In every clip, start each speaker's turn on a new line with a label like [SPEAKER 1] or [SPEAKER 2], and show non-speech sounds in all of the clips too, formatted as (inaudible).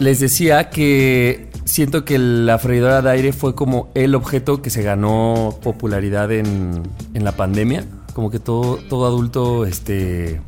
[SPEAKER 1] Les decía que siento que la freidora de aire fue como el objeto que se ganó popularidad en, en la pandemia. Como que todo, todo adulto este,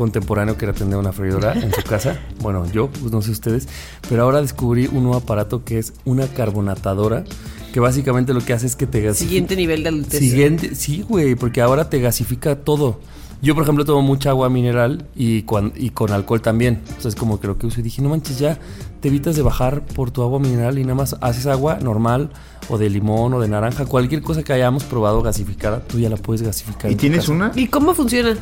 [SPEAKER 1] contemporáneo quiere tener una freidora en su casa. (laughs) Bueno, yo, pues no sé ustedes. Pero ahora descubrí un nuevo aparato que es una carbonatadora. Que básicamente lo que hace es que te gasifica.
[SPEAKER 2] Siguiente nivel de adultez.
[SPEAKER 1] Siguiente, sí, güey, porque ahora te gasifica todo. Yo, por ejemplo, tomo mucha agua mineral y, cuan- y con alcohol también. Entonces, como que lo que uso y dije, no manches, ya te evitas de bajar por tu agua mineral y nada más haces agua normal o de limón o de naranja. Cualquier cosa que hayamos probado gasificada, tú ya la puedes gasificar.
[SPEAKER 3] ¿Y tienes una?
[SPEAKER 2] ¿Y cómo funciona?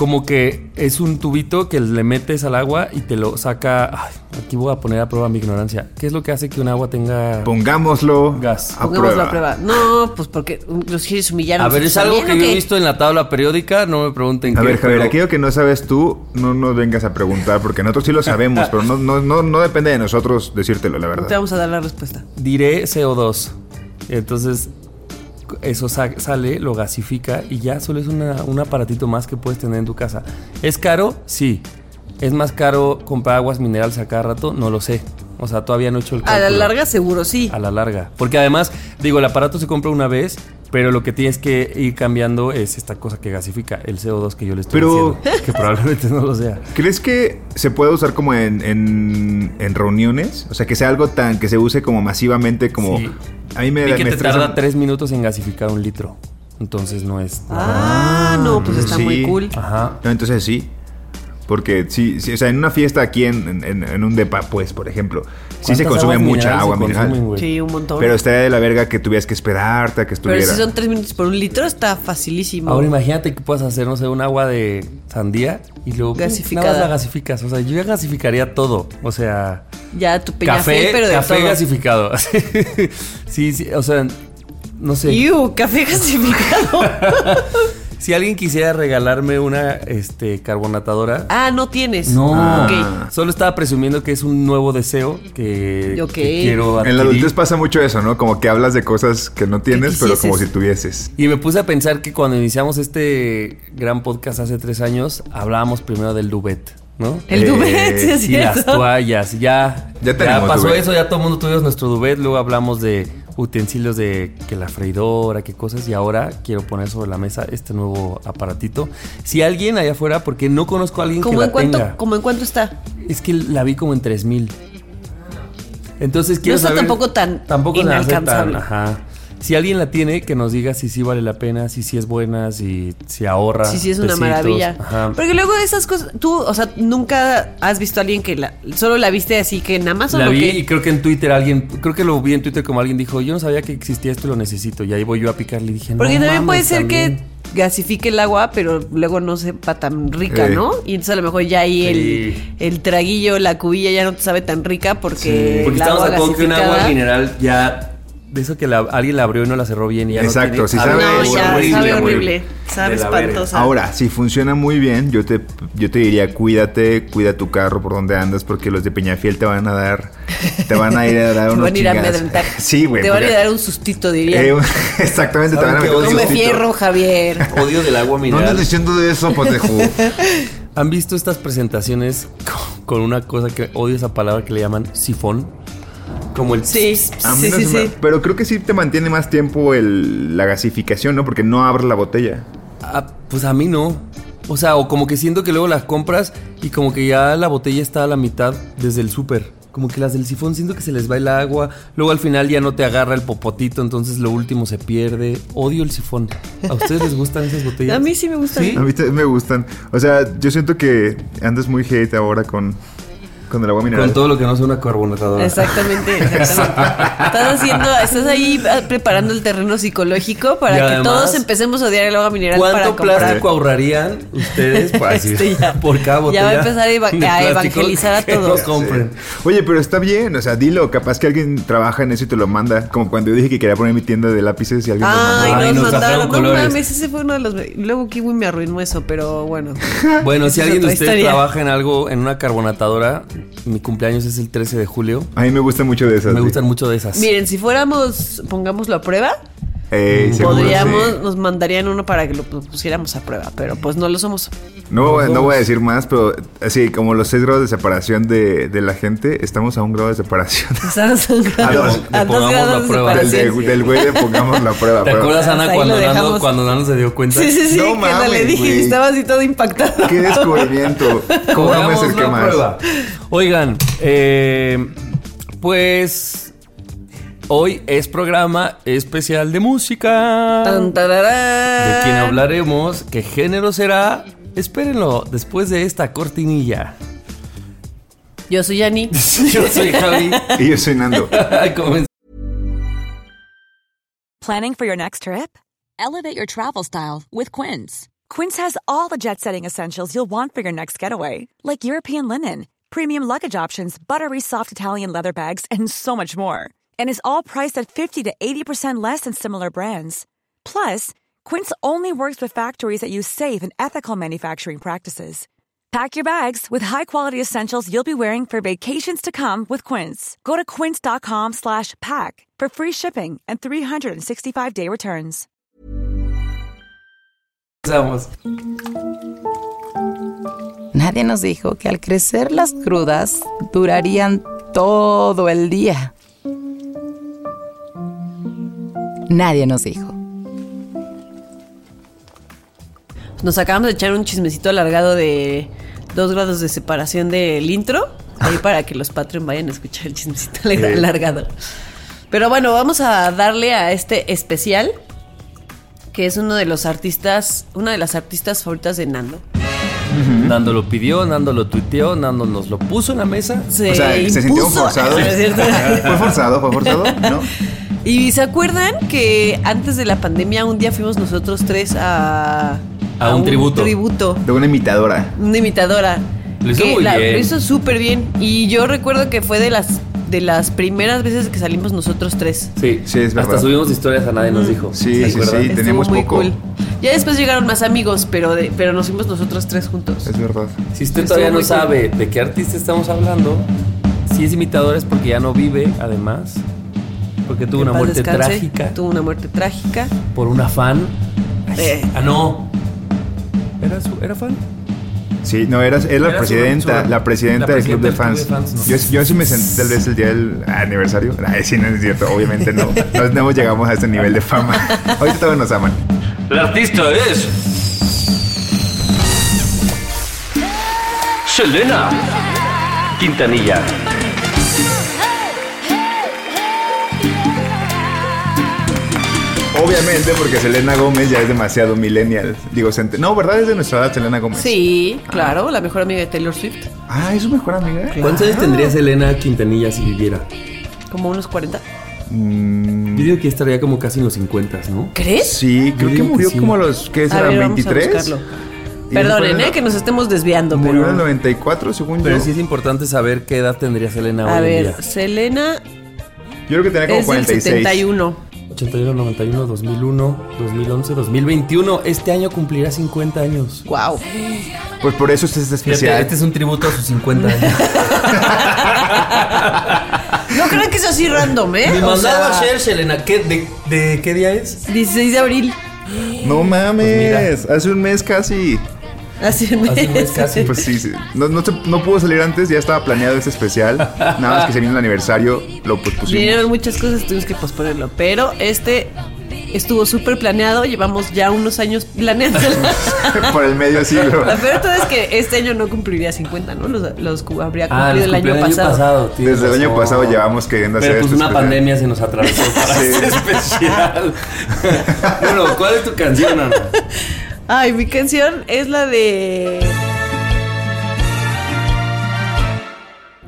[SPEAKER 1] Como que es un tubito que le metes al agua y te lo saca. Ay, aquí voy a poner a prueba mi ignorancia. ¿Qué es lo que hace que un agua tenga
[SPEAKER 3] Pongámoslo
[SPEAKER 1] Gas.
[SPEAKER 3] a
[SPEAKER 2] Pongámoslo
[SPEAKER 3] prueba.
[SPEAKER 2] a prueba. No, pues porque los quieres humillar.
[SPEAKER 1] A ver, es algo que yo he
[SPEAKER 2] visto
[SPEAKER 1] en la tabla periódica, no me pregunten
[SPEAKER 3] A
[SPEAKER 1] qué,
[SPEAKER 3] ver, Javier,
[SPEAKER 1] pero-
[SPEAKER 3] aquello que no sabes tú, no nos vengas a preguntar, porque nosotros sí lo sabemos, pero no, no, no, no depende de nosotros decírtelo, la
[SPEAKER 2] Te
[SPEAKER 3] verdad.
[SPEAKER 2] vamos a dar la respuesta.
[SPEAKER 1] diré CO2. Entonces, eso sa- sale, lo gasifica y ya solo es una- un aparatito más que puedes tener en tu casa. ¿Es caro? Sí. ¿Es más caro comprar aguas minerales a cada rato? No lo sé. O sea, todavía no he hecho el
[SPEAKER 2] A la
[SPEAKER 1] cálculo.
[SPEAKER 2] larga seguro sí.
[SPEAKER 1] A la larga. Porque además, digo, el aparato se compra una vez, pero lo que tienes que ir cambiando es esta cosa que gasifica, el CO2 que yo le estoy
[SPEAKER 3] Pero-
[SPEAKER 1] diciendo. Que probablemente no lo sea.
[SPEAKER 3] ¿Crees que se puede usar como en, en, en reuniones? O sea, que sea algo tan que se use como masivamente como...
[SPEAKER 1] Sí.
[SPEAKER 3] A mí me,
[SPEAKER 1] Y que
[SPEAKER 3] me
[SPEAKER 1] te
[SPEAKER 3] estresa-
[SPEAKER 1] tarda tres minutos en gasificar un litro. Entonces no es...
[SPEAKER 2] Ah, no, pues está
[SPEAKER 3] sí.
[SPEAKER 2] muy cool.
[SPEAKER 1] Ajá.
[SPEAKER 3] No, entonces sí. Porque sí, sí, o sea, en una fiesta aquí en, en- en un depa, pues, por ejemplo, sí se
[SPEAKER 1] ¿Cuántas
[SPEAKER 3] consume mucha agua mineral.
[SPEAKER 2] Sí, un montón.
[SPEAKER 3] Pero estaría de la verga que tuvieras que esperarte a que
[SPEAKER 2] Pero
[SPEAKER 3] estuviera.
[SPEAKER 2] si son tres minutos por un litro, está facilísimo.
[SPEAKER 1] Ahora imagínate que puedas hacer, no sé, un agua de sandía y luego
[SPEAKER 2] Gasificada.
[SPEAKER 1] nada más la gasificas. O sea, yo ya gasificaría todo. O sea,
[SPEAKER 2] ya tu
[SPEAKER 1] café,
[SPEAKER 2] pero de
[SPEAKER 1] café
[SPEAKER 2] todo.
[SPEAKER 1] gasificado. (laughs) sí, sí, o sea, no sé.
[SPEAKER 2] Iu, café gasificado. (laughs)
[SPEAKER 1] Si alguien quisiera regalarme una este, carbonatadora.
[SPEAKER 2] ah, no tienes.
[SPEAKER 1] No,
[SPEAKER 2] Ok.
[SPEAKER 1] solo estaba presumiendo que es un nuevo deseo que,
[SPEAKER 2] Ok.
[SPEAKER 1] que quiero
[SPEAKER 3] En
[SPEAKER 1] adquirir.
[SPEAKER 3] la adultez pasa mucho eso, ¿no? Como que hablas de cosas que no tienes, pero como si tuvieses.
[SPEAKER 1] Y me puse a pensar que cuando iniciamos este gran podcast hace tres años, hablábamos primero del duvet, ¿no?
[SPEAKER 2] El
[SPEAKER 3] Eh,
[SPEAKER 2] duvet, (laughs) sí es
[SPEAKER 1] Y las toallas, ya.
[SPEAKER 3] Ya
[SPEAKER 1] pasó
[SPEAKER 3] duvet.
[SPEAKER 1] eso, ya todo el mundo tuvimos nuestro duvet. Luego hablamos de utensilios de que la freidora, qué cosas. Y ahora quiero poner sobre la mesa este nuevo aparatito. Si alguien allá afuera, porque no conozco a alguien que
[SPEAKER 2] ¿Cómo
[SPEAKER 1] la
[SPEAKER 2] en, cuánto,
[SPEAKER 1] tenga.
[SPEAKER 2] ¿Cómo en cuánto está?
[SPEAKER 1] Es que la vi como en 3000. Entonces
[SPEAKER 2] No
[SPEAKER 1] quiero
[SPEAKER 2] está
[SPEAKER 1] saber-
[SPEAKER 2] tampoco tan
[SPEAKER 1] tampoco
[SPEAKER 2] inalcanzable.
[SPEAKER 1] tan- ajá. Si alguien la tiene, que nos diga si sí vale la pena, si sí es buena, si, si ahorra.
[SPEAKER 2] Sí, sí, es una
[SPEAKER 1] pesitos.
[SPEAKER 2] maravilla.
[SPEAKER 1] Ajá.
[SPEAKER 2] Porque luego de esas cosas, tú, o sea, nunca has visto a alguien que la, solo la viste así que en Amazon
[SPEAKER 1] La
[SPEAKER 2] o
[SPEAKER 1] vi
[SPEAKER 2] qué?
[SPEAKER 1] y creo que en Twitter alguien, creo que lo vi en Twitter como alguien dijo, yo no sabía que existía esto y lo necesito. Y ahí voy yo a picarle y dije,
[SPEAKER 2] Porque
[SPEAKER 1] no
[SPEAKER 2] también puede ser
[SPEAKER 1] también".
[SPEAKER 2] que gasifique el agua, pero luego no sepa tan rica,
[SPEAKER 3] Eh.
[SPEAKER 2] ¿no? Y entonces a lo mejor ya ahí
[SPEAKER 1] Sí.
[SPEAKER 2] el, el traguillo, la cubilla ya no te sabe tan rica porque,
[SPEAKER 1] Porque
[SPEAKER 2] el
[SPEAKER 1] estamos
[SPEAKER 2] agua
[SPEAKER 1] de que un agua mineral ya, de eso que la- alguien la abrió y no la cerró bien y ya
[SPEAKER 3] Exacto,
[SPEAKER 1] no tiene,
[SPEAKER 3] sí sabe
[SPEAKER 2] No, ya,
[SPEAKER 3] horrible,
[SPEAKER 2] sabe horrible. Sabe espantosa.
[SPEAKER 3] Ahora, si funciona muy bien, yo te, yo te diría, cuídate, cuida tu carro por donde andas, porque los de Peñafiel te van a dar, te van a ir a dar (laughs)
[SPEAKER 2] te
[SPEAKER 3] unos
[SPEAKER 2] van a ir a amedrentar.
[SPEAKER 3] Sí, güey.
[SPEAKER 2] Te van a ir a dar un sustito, diría.
[SPEAKER 3] Eh, (laughs) exactamente, te
[SPEAKER 1] ¿Saben
[SPEAKER 3] van a meter un?
[SPEAKER 2] Come
[SPEAKER 3] sustito.
[SPEAKER 2] fierro, Javier. (laughs)
[SPEAKER 1] Odio del agua
[SPEAKER 3] No
[SPEAKER 1] mineral.
[SPEAKER 3] andes diciendo de eso, pendejo.
[SPEAKER 1] ¿Han visto estas presentaciones con una cosa que odio esa palabra que le llaman sifón? Como el
[SPEAKER 2] Sí,
[SPEAKER 3] A mí
[SPEAKER 2] sí,
[SPEAKER 3] no
[SPEAKER 2] sí,
[SPEAKER 3] se me-
[SPEAKER 2] sí.
[SPEAKER 3] Pero creo que sí te mantiene más tiempo el, la gasificación, ¿no? Porque no abre la botella.
[SPEAKER 1] Ah, pues a mí no. O sea, o como que siento que luego las compras y como que ya la botella está a la mitad desde el súper. Como que las del sifón siento que se les va el agua. Luego al final ya no te agarra el popotito, entonces lo último se pierde. Odio el sifón. ¿A ustedes les gustan esas botellas? (laughs)
[SPEAKER 2] A mí sí me gustan.
[SPEAKER 1] ¿Sí?
[SPEAKER 3] A mí también me gustan. O sea, yo siento que andas muy hate ahora con, con el agua mineral.
[SPEAKER 1] Con todo lo que no sea una carbonatadora.
[SPEAKER 2] Exactamente, exactamente. Estás haciendo, estás ahí ah, preparando el terreno psicológico para
[SPEAKER 1] Y
[SPEAKER 2] que
[SPEAKER 1] además,
[SPEAKER 2] todos empecemos a odiar el agua mineral para
[SPEAKER 1] ¿Cuánto
[SPEAKER 2] comprar.
[SPEAKER 1] plástico ahorrarían ustedes (laughs) para decir,
[SPEAKER 2] Este ya.
[SPEAKER 1] por cada botella?
[SPEAKER 2] Ya va a empezar a eva- a evangelizar a
[SPEAKER 1] que
[SPEAKER 2] todos. (laughs)
[SPEAKER 1] No compren.
[SPEAKER 3] Oye, pero está bien, o sea, dilo, capaz que alguien trabaja en eso y te lo manda. Como cuando yo dije que quería poner mi tienda de lápices y alguien
[SPEAKER 2] Ay,
[SPEAKER 3] lo mandó.
[SPEAKER 1] Ay,
[SPEAKER 2] nos mandaron. No
[SPEAKER 1] colores.
[SPEAKER 2] mames, ese fue uno de los. Luego Kiwi me arruinó eso, pero bueno.
[SPEAKER 1] Bueno, si alguien de ustedes
[SPEAKER 2] historia.
[SPEAKER 1] trabaja en algo, en una carbonatadora, mi cumpleaños es el 13 de julio.
[SPEAKER 3] A mí me gustan mucho de esas.
[SPEAKER 1] Me
[SPEAKER 3] sí.
[SPEAKER 1] gustan mucho de esas.
[SPEAKER 2] Miren, si fuéramos, pongámoslo a prueba,
[SPEAKER 3] Ey, seguro,
[SPEAKER 2] podríamos,
[SPEAKER 3] sí.
[SPEAKER 2] nos mandarían uno para que lo pusiéramos a prueba, pero pues no lo somos.
[SPEAKER 3] No,
[SPEAKER 1] Los
[SPEAKER 3] no
[SPEAKER 1] dos.
[SPEAKER 3] voy a decir más, pero así como los seis grados de separación de, de la gente, estamos a un grado de separación. (laughs)
[SPEAKER 2] Estamos a un (laughs) grado-
[SPEAKER 3] dos.
[SPEAKER 2] a dos grados
[SPEAKER 1] la
[SPEAKER 2] de
[SPEAKER 1] prueba.
[SPEAKER 3] del,
[SPEAKER 2] separación.
[SPEAKER 3] de- del güey le pongamos la prueba.
[SPEAKER 1] ¿Te
[SPEAKER 3] pero-
[SPEAKER 1] acuerdas, Ana, cuando
[SPEAKER 2] dejamos.
[SPEAKER 1] cuando Nando se dio cuenta?
[SPEAKER 2] Sí, sí, sí,
[SPEAKER 3] No
[SPEAKER 2] que no le
[SPEAKER 3] mames,
[SPEAKER 2] dije y
[SPEAKER 3] güey.
[SPEAKER 2] estaba así todo impactado.
[SPEAKER 3] Qué descubrimiento. (laughs) ¿Cómo no me acerqué
[SPEAKER 1] la
[SPEAKER 3] más?
[SPEAKER 1] prueba. Oigan, eh, pues hoy es programa especial de música.
[SPEAKER 2] Tan, tararán.
[SPEAKER 1] De quien hablaremos, qué género será. Espérenlo después de esta cortinilla.
[SPEAKER 2] Yo soy Yani. (laughs)
[SPEAKER 1] Yo soy Javi.
[SPEAKER 3] Y yo soy Nando. (laughs)
[SPEAKER 4] Planning for your next trip? Elevate your travel style with Quince. Quince has all the jet setting essentials you'll want for your next getaway, like European linen, premium luggage options, buttery soft Italian leather bags, and so much more. And is all priced at 50 to 80% less than similar brands. Plus, Quince only works with factories that use safe and ethical manufacturing practices. Pack your bags with high-quality essentials you'll be wearing for vacations to come with Quince. Go to quince.com slash pack for free shipping and 365-day returns.
[SPEAKER 5] Nadie nos dijo que al crecer las crudas durarían todo el día. Nadie nos dijo.
[SPEAKER 2] Nos acabamos de echar un chismecito alargado de dos grados de separación del intro. Ahí (laughs) para que los Patreon vayan a escuchar el chismecito alargado. Pero bueno, vamos a darle a este especial. Que es uno de los artistas, una de las artistas favoritas de Nando.
[SPEAKER 1] Nando lo pidió, Nando lo tuiteó, Nando nos lo puso en la mesa.
[SPEAKER 2] Se
[SPEAKER 3] O sea, ¿se (laughs)
[SPEAKER 2] es cierto? (laughs)
[SPEAKER 3] ¿Fue forzado? ¿Fue forzado? ¿No?
[SPEAKER 2] Y se acuerdan que antes de la pandemia un día fuimos nosotros tres a...
[SPEAKER 1] A un tributo.
[SPEAKER 2] tributo.
[SPEAKER 3] De una imitadora.
[SPEAKER 2] Una imitadora.
[SPEAKER 1] Lo hizo
[SPEAKER 2] que
[SPEAKER 1] muy bien.
[SPEAKER 2] Lo hizo súper bien. Y yo recuerdo que fue de las, de las primeras veces que salimos nosotros tres.
[SPEAKER 1] Sí,
[SPEAKER 3] Sí, es verdad.
[SPEAKER 1] Hasta subimos historias a nadie nos dijo.
[SPEAKER 3] Sí,
[SPEAKER 1] ¿Se
[SPEAKER 3] sí, sí.
[SPEAKER 2] Muy
[SPEAKER 3] poco.
[SPEAKER 2] cool. Ya después llegaron más amigos, pero, de- pero nos fuimos nosotros tres juntos.
[SPEAKER 3] Es verdad.
[SPEAKER 1] Si usted
[SPEAKER 2] Estuvo
[SPEAKER 1] todavía no
[SPEAKER 2] cool.
[SPEAKER 1] sabe de qué artista estamos hablando, si es imitador es porque ya no vive, además. Porque tuvo
[SPEAKER 2] Que
[SPEAKER 1] una muerte
[SPEAKER 2] descanse.
[SPEAKER 1] trágica
[SPEAKER 2] Tuvo una muerte trágica.
[SPEAKER 1] por una fan.
[SPEAKER 2] Eh.
[SPEAKER 1] Ah, no. ¿Era, su, ¿Era fan?
[SPEAKER 3] Sí, no, la
[SPEAKER 1] Era
[SPEAKER 3] presidenta,
[SPEAKER 1] su-
[SPEAKER 3] la presidenta
[SPEAKER 1] la
[SPEAKER 3] del club de
[SPEAKER 1] presidenta del
[SPEAKER 3] fans.
[SPEAKER 1] club de fans, ¿no?
[SPEAKER 3] yo, yo sí me senté tal vez el día del aniversario. Ay, sí, no es cierto, obviamente no. No, no llegamos a ese nivel de fama. (laughs) Ahorita todos nos aman.
[SPEAKER 1] El artista es. Selena Quintanilla.
[SPEAKER 3] Obviamente, porque Selena Gómez ya es demasiado millennial. Digo, no, ¿verdad? Es de nuestra edad, Selena Gómez.
[SPEAKER 2] Sí, claro, la mejor amiga de Taylor Swift.
[SPEAKER 3] Ah, ¿es su mejor amiga?
[SPEAKER 1] ¿Cuántos años tendría Selena Quintanilla si viviera?
[SPEAKER 2] Como unos 40.
[SPEAKER 3] Mm,
[SPEAKER 1] Yo digo que estaría como casi en los 50, ¿no?
[SPEAKER 2] ¿Crees?
[SPEAKER 3] sí, creo que murió
[SPEAKER 1] sí.
[SPEAKER 3] como a los, ¿qué
[SPEAKER 2] A
[SPEAKER 3] será?
[SPEAKER 2] ver, vamos a
[SPEAKER 3] 23.
[SPEAKER 2] buscarlo.
[SPEAKER 3] Y
[SPEAKER 2] Perdonen, eh, que nos estemos desviando,
[SPEAKER 3] Murió en
[SPEAKER 2] pero...
[SPEAKER 3] el 94, según
[SPEAKER 1] Pero
[SPEAKER 3] yo.
[SPEAKER 1] sí es importante saber qué edad tendría Selena
[SPEAKER 2] A
[SPEAKER 1] hoy en
[SPEAKER 2] ver,
[SPEAKER 1] día.
[SPEAKER 2] Selena
[SPEAKER 3] Yo creo que tenía como
[SPEAKER 2] es del
[SPEAKER 3] 46.
[SPEAKER 2] 71.
[SPEAKER 1] 81, 91, 2001, 2011, 2021. Este año cumplirá 50 años.
[SPEAKER 2] Wow.
[SPEAKER 3] Pues por eso este es
[SPEAKER 1] Fíjate,
[SPEAKER 3] especial.
[SPEAKER 1] este es un tributo a sus 50 años. (laughs)
[SPEAKER 2] No creo que sea así random, ¿eh?
[SPEAKER 1] Me mandaba
[SPEAKER 2] sea,
[SPEAKER 1] ayer, Selena. ¿Qué, de, de qué día es?
[SPEAKER 2] 16 de abril.
[SPEAKER 3] No mames,
[SPEAKER 1] Pues
[SPEAKER 3] hace un mes casi.
[SPEAKER 2] Así
[SPEAKER 1] Hace un mes casi.
[SPEAKER 3] Pues sí, sí. No, no, se- no pudo salir antes, ya estaba planeado este especial. Nada más que se vino el aniversario, lo pospusimos.
[SPEAKER 2] Vinieron muchas cosas, tuvimos que posponerlo. Pero este estuvo súper planeado. Llevamos ya unos años planeando. (laughs)
[SPEAKER 3] Por el medio siglo.
[SPEAKER 2] La todo es que este año no cumpliría 50, ¿no? Los, los habría cumplido
[SPEAKER 1] Ah, los
[SPEAKER 2] el año pasado.
[SPEAKER 1] tienes
[SPEAKER 3] Desde el año pasado llevamos queriendo hacer
[SPEAKER 1] Pero pues
[SPEAKER 3] esto
[SPEAKER 1] una
[SPEAKER 3] especial.
[SPEAKER 1] pandemia se nos atravesó para
[SPEAKER 3] Sí.
[SPEAKER 1] este especial. (laughs) bueno, ¿cuál es tu canción, Ana?
[SPEAKER 2] Ay, mi canción es la de.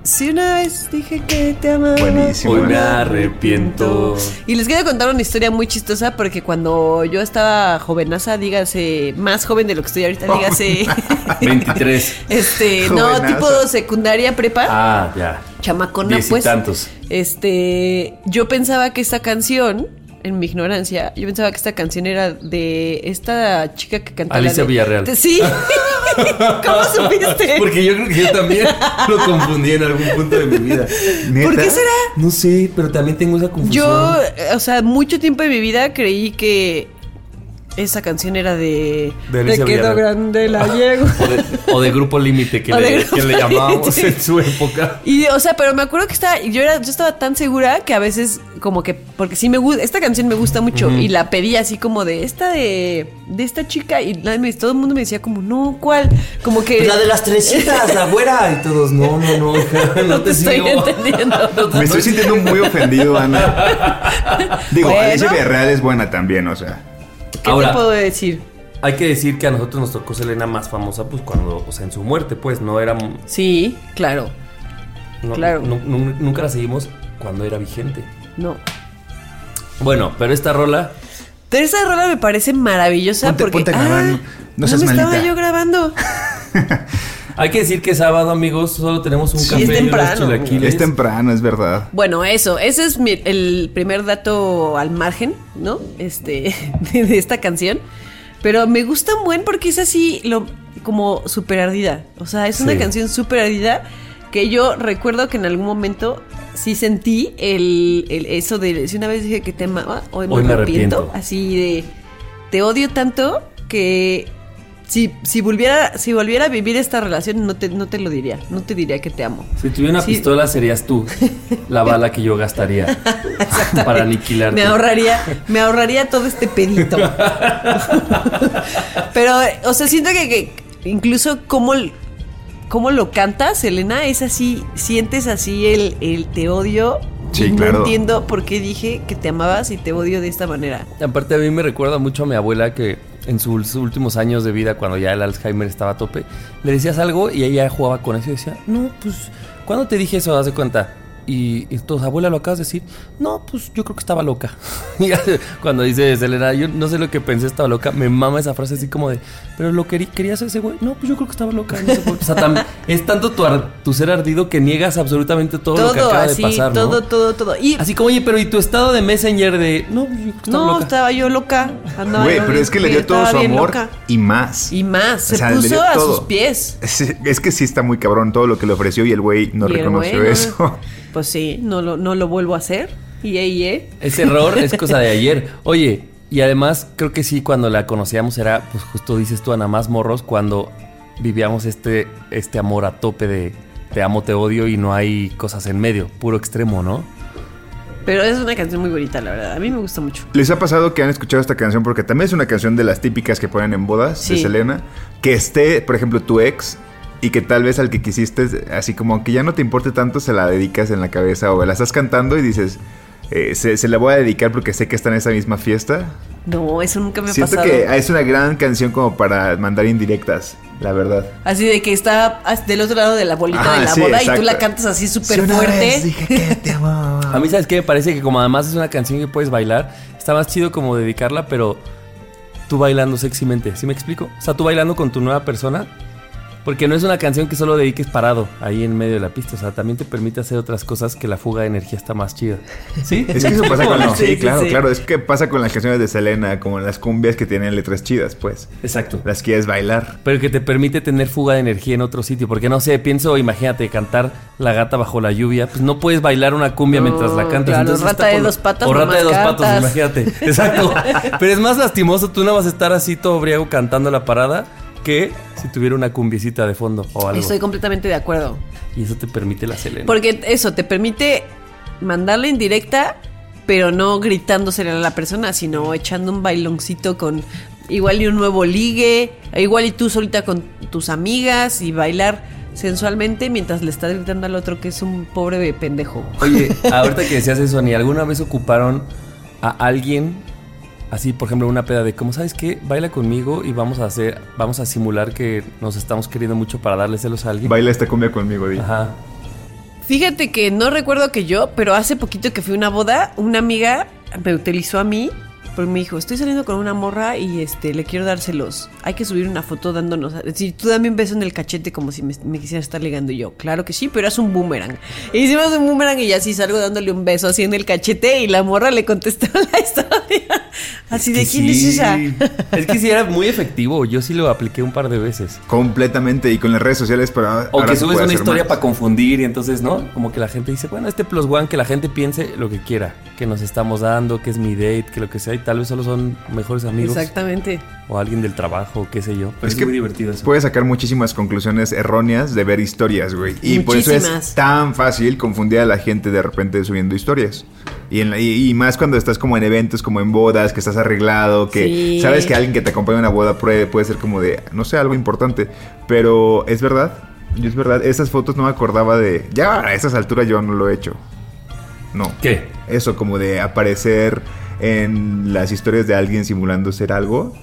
[SPEAKER 2] Si una vez dije que te amaba.
[SPEAKER 3] Buenísimo.
[SPEAKER 1] Hoy me arrepiento.
[SPEAKER 2] Y les quiero contar una historia muy chistosa porque cuando yo estaba jovenaza, dígase, más joven de lo que estoy ahorita, dígase. (laughs)
[SPEAKER 1] 23.
[SPEAKER 2] este, no, tipo secundaria, prepa.
[SPEAKER 1] Ah, ya.
[SPEAKER 2] chamacona,
[SPEAKER 1] Diez y
[SPEAKER 2] pues.
[SPEAKER 1] tantos.
[SPEAKER 2] Este, yo pensaba que esta canción, en mi ignorancia, yo pensaba que esta canción era de esta chica que canta. la
[SPEAKER 1] Alicia
[SPEAKER 2] de-
[SPEAKER 1] Villarreal.
[SPEAKER 2] Sí. (laughs) ¿Cómo supiste? (laughs)
[SPEAKER 1] Porque yo creo que yo también lo confundí en algún punto de mi vida.
[SPEAKER 3] ¿Neta?
[SPEAKER 2] ¿Por qué será?
[SPEAKER 1] No sé, pero también tengo esa confusión.
[SPEAKER 2] Yo, eh, o sea, mucho tiempo de mi vida creí que esa canción era de.
[SPEAKER 1] De
[SPEAKER 2] quedó grande la llego.
[SPEAKER 1] O de, o de Grupo Límite que, (laughs) le, que le llamábamos en su época.
[SPEAKER 2] Y, o sea, pero me acuerdo que estaba, yo era, yo estaba tan segura que a veces, como que, porque sí me gusta, esta canción me gusta mucho y la pedí así como de esta de, de esta chica y todo el mundo me decía como, no, ¿cuál? Como que.
[SPEAKER 1] La de las tresitas, la güera. Y todos, no, no, no, (laughs) no, te,
[SPEAKER 2] estoy
[SPEAKER 1] sigo.
[SPEAKER 2] entendiendo. (laughs)
[SPEAKER 3] Me estoy sintiendo muy ofendido, Ana. Digo,
[SPEAKER 2] Bueno.
[SPEAKER 3] Alicia Villarreal es buena también, o sea.
[SPEAKER 2] ¿Qué
[SPEAKER 1] Ahora-
[SPEAKER 2] te puedo decir?
[SPEAKER 1] Hay que decir que a nosotros nos tocó Selena más famosa, pues cuando, o sea, en su muerte, pues no era.
[SPEAKER 2] Sí, claro,
[SPEAKER 1] no-
[SPEAKER 2] Claro.
[SPEAKER 1] nu- nu- nunca la seguimos cuando era vigente.
[SPEAKER 2] no.
[SPEAKER 1] Bueno, pero esta rola.
[SPEAKER 2] Pero esa rola me parece maravillosa
[SPEAKER 3] Ponte-
[SPEAKER 2] porque.
[SPEAKER 3] ponte
[SPEAKER 2] ah,
[SPEAKER 3] no
[SPEAKER 2] no
[SPEAKER 3] seas
[SPEAKER 2] me estaba yo grabando.
[SPEAKER 1] Hay que decir que sábado, amigos, solo tenemos un
[SPEAKER 2] Sí,
[SPEAKER 1] café
[SPEAKER 2] es
[SPEAKER 1] y
[SPEAKER 2] temprano.
[SPEAKER 1] chilaquiles.
[SPEAKER 3] Es temprano, es verdad.
[SPEAKER 2] Bueno, eso, ese es mi- el primer dato al margen, ¿no? Este, (laughs) de, de esta canción. Pero me gusta un buen porque es así, lo, como súper ardida. O sea, es una
[SPEAKER 1] Sí.
[SPEAKER 2] canción súper ardida que yo recuerdo que en algún momento sí sentí el, el- eso de, si una vez dije que te amaba, hoy me,
[SPEAKER 1] Hoy me
[SPEAKER 2] arrepiento.
[SPEAKER 1] arrepiento.
[SPEAKER 2] Así de, te odio tanto que si, si, volviera, si volviera a vivir esta relación no te, no te lo diría, no te diría que te amo.
[SPEAKER 1] Si tuviera una
[SPEAKER 2] Sí.
[SPEAKER 1] pistola, serías tú la (laughs) bala que yo gastaría para aniquilarte.
[SPEAKER 2] Me ahorraría, me ahorraría todo este pedito. (laughs) Pero, o sea, siento que, que incluso como, como lo canta Selena, es así, sientes así el, el te odio.
[SPEAKER 3] Sí,
[SPEAKER 2] y
[SPEAKER 3] claro.
[SPEAKER 2] No entiendo por qué dije que te amabas y te odio de esta manera.
[SPEAKER 1] Aparte a mí me recuerda mucho a mi abuela que en sus últimos años de vida, cuando ya el Alzheimer estaba a tope, le decías algo y ella jugaba con eso y decía, no, pues, ¿cuándo te dije eso? Haz de cuenta. Y, y entonces, abuela, ¿lo acabas de decir? No, pues yo creo que estaba loca. (laughs) Cuando dice Selena, yo no sé lo que pensé, estaba loca, me mama esa frase así como de, pero lo querí, querías ese güey. No, pues yo creo que estaba loca. no sé por qué". O sea, es tanto tu, ar- tu ser ardido que niegas absolutamente todo, lo que
[SPEAKER 2] todo
[SPEAKER 1] acaba
[SPEAKER 2] así,
[SPEAKER 1] de pasar, ¿no?
[SPEAKER 2] todo, todo, todo. Y
[SPEAKER 1] Así como, oye, pero ¿y tu estado de Messenger de, no, pues yo creo que estaba
[SPEAKER 2] no,
[SPEAKER 1] loca?
[SPEAKER 2] estaba yo loca. andaba
[SPEAKER 3] Güey,
[SPEAKER 2] yo
[SPEAKER 3] pero
[SPEAKER 2] bien-
[SPEAKER 3] es que le dio todo su amor
[SPEAKER 2] loca.
[SPEAKER 3] y más.
[SPEAKER 2] Y más, se
[SPEAKER 3] O sea, le
[SPEAKER 2] puso a
[SPEAKER 3] todo.
[SPEAKER 2] sus pies.
[SPEAKER 3] Es, es que sí está muy cabrón todo lo que le ofreció y el güey no
[SPEAKER 2] Y el
[SPEAKER 3] reconoció
[SPEAKER 2] güey, no-
[SPEAKER 3] eso.
[SPEAKER 2] Pues sí, no lo, no lo vuelvo a hacer. Y y, y.
[SPEAKER 1] Ese error es cosa de ayer. Oye, y además creo que sí, cuando la conocíamos era, pues justo dices tú, Ana, más morros, cuando vivíamos este, este amor a tope de te amo, te odio y no hay cosas en medio, puro extremo, ¿no?
[SPEAKER 2] Pero es una canción muy bonita, la verdad. A mí me gusta mucho.
[SPEAKER 3] ¿Les ha pasado que han escuchado esta canción? Porque también es una canción de las típicas que ponen en bodas de
[SPEAKER 2] Sí.
[SPEAKER 3] Selena. Que esté, por ejemplo, tu ex y que tal vez al que quisiste, así como que ya no te importe tanto, se la dedicas en la cabeza o la estás cantando y dices, eh, se, se la voy a dedicar porque sé que está en esa misma fiesta.
[SPEAKER 2] No, eso nunca me ha
[SPEAKER 3] Siento
[SPEAKER 2] pasado.
[SPEAKER 3] que es una gran canción como para mandar indirectas, la verdad.
[SPEAKER 2] Así de que está del otro lado de la bolita
[SPEAKER 3] Ajá,
[SPEAKER 2] de la
[SPEAKER 3] sí,
[SPEAKER 2] boda y tú la cantas así súper
[SPEAKER 3] Si una
[SPEAKER 2] fuerte.
[SPEAKER 3] vez dije que te (laughs) amaba.
[SPEAKER 1] A mí, ¿sabes qué? Me parece que como además es una canción que puedes bailar, está más chido como dedicarla, pero tú bailando sexymente, ¿sí me explico? O sea, tú bailando con tu nueva persona, porque no es una canción que solo dediques parado ahí en medio de la pista, o sea, también te permite hacer otras cosas que la fuga de energía está más chida. ¿Sí?
[SPEAKER 3] Es que eso pasa con las... (laughs)
[SPEAKER 2] Sí,
[SPEAKER 3] Sí,
[SPEAKER 2] sí,
[SPEAKER 3] claro,
[SPEAKER 2] sí.
[SPEAKER 3] claro. Es que pasa con las canciones de Selena, como las cumbias que tienen letras chidas, pues.
[SPEAKER 1] Exacto.
[SPEAKER 3] Las quieres bailar.
[SPEAKER 1] Pero que te permite tener fuga de energía en otro sitio. Porque no sé, pienso, imagínate, cantar La gata bajo la lluvia. Pues no puedes bailar una cumbia
[SPEAKER 2] No,
[SPEAKER 1] mientras la cantas.
[SPEAKER 2] claro,
[SPEAKER 1] Entonces
[SPEAKER 2] rata
[SPEAKER 1] está
[SPEAKER 2] de
[SPEAKER 1] por-
[SPEAKER 2] dos patas,
[SPEAKER 1] O rata de dos patas,
[SPEAKER 2] cantas.
[SPEAKER 1] imagínate. Exacto. (laughs) Pero es más lastimoso tú nada más estar así todo briago cantando la parada que si tuviera una cumbiecita de fondo o algo.
[SPEAKER 2] Estoy completamente de acuerdo.
[SPEAKER 1] Y eso te permite la selena.
[SPEAKER 2] Porque eso te permite mandarla en directa pero no gritándosele a la persona, sino echando un bailoncito con igual y un nuevo ligue, igual y tú solita con tus amigas y bailar sensualmente mientras le estás gritando al otro que es un pobre pendejo.
[SPEAKER 1] Oye, (laughs) ahorita que decías eso, ¿ni alguna vez ocuparon a alguien así, por ejemplo, una peda de como, ¿sabes qué? Baila conmigo y vamos a hacer, vamos a simular que nos estamos queriendo mucho para darle celos a alguien?
[SPEAKER 3] Baila esta cumbia conmigo, di.
[SPEAKER 1] Ajá.
[SPEAKER 2] Fíjate que no recuerdo que yo, pero hace poquito que fui a una boda, una amiga me utilizó a mí porque me dijo, estoy saliendo con una morra y este le quiero dárselos. Hay que subir una foto dándonos. Es decir, tú dame un beso en el cachete como si me, me quisieras estar ligando y yo. Claro que sí, pero es un boomerang. Y hicimos un boomerang y así salgo dándole un beso así en el cachete y la morra le contestó (laughs) la historia. Así de
[SPEAKER 1] que
[SPEAKER 2] quién es esa. (laughs)
[SPEAKER 1] Es que sí era muy efectivo. Yo sí lo apliqué un par de veces.
[SPEAKER 3] Completamente. Y con las redes sociales para.
[SPEAKER 1] O que subes una historia
[SPEAKER 3] más.
[SPEAKER 1] para confundir y entonces, ¿no? Como que la gente dice, bueno, este plus one, que la gente piense lo que quiera, que nos estamos dando, que es mi date, que lo que sea, y tal vez solo son mejores amigos
[SPEAKER 2] Exactamente.
[SPEAKER 1] o alguien del trabajo, qué sé yo. Pero
[SPEAKER 3] Es
[SPEAKER 1] es,
[SPEAKER 3] que
[SPEAKER 1] muy divertido eso.
[SPEAKER 3] Puedes sacar muchísimas conclusiones erróneas de ver historias, güey. Y por eso es
[SPEAKER 2] Muchísimas.
[SPEAKER 3] tan fácil confundir a la gente de repente subiendo historias. Y, en la- y- y más cuando estás como en eventos, como en bodas, que estás arreglado, que
[SPEAKER 2] Sí.
[SPEAKER 3] sabes que alguien que te acompaña a una boda puede, puede ser como de, no sé, algo importante. Pero es verdad, es verdad, esas fotos no me acordaba de... Ya a esas alturas yo no lo he hecho. No.
[SPEAKER 1] ¿Qué?
[SPEAKER 3] Eso, como de aparecer en las historias de alguien simulando ser algo.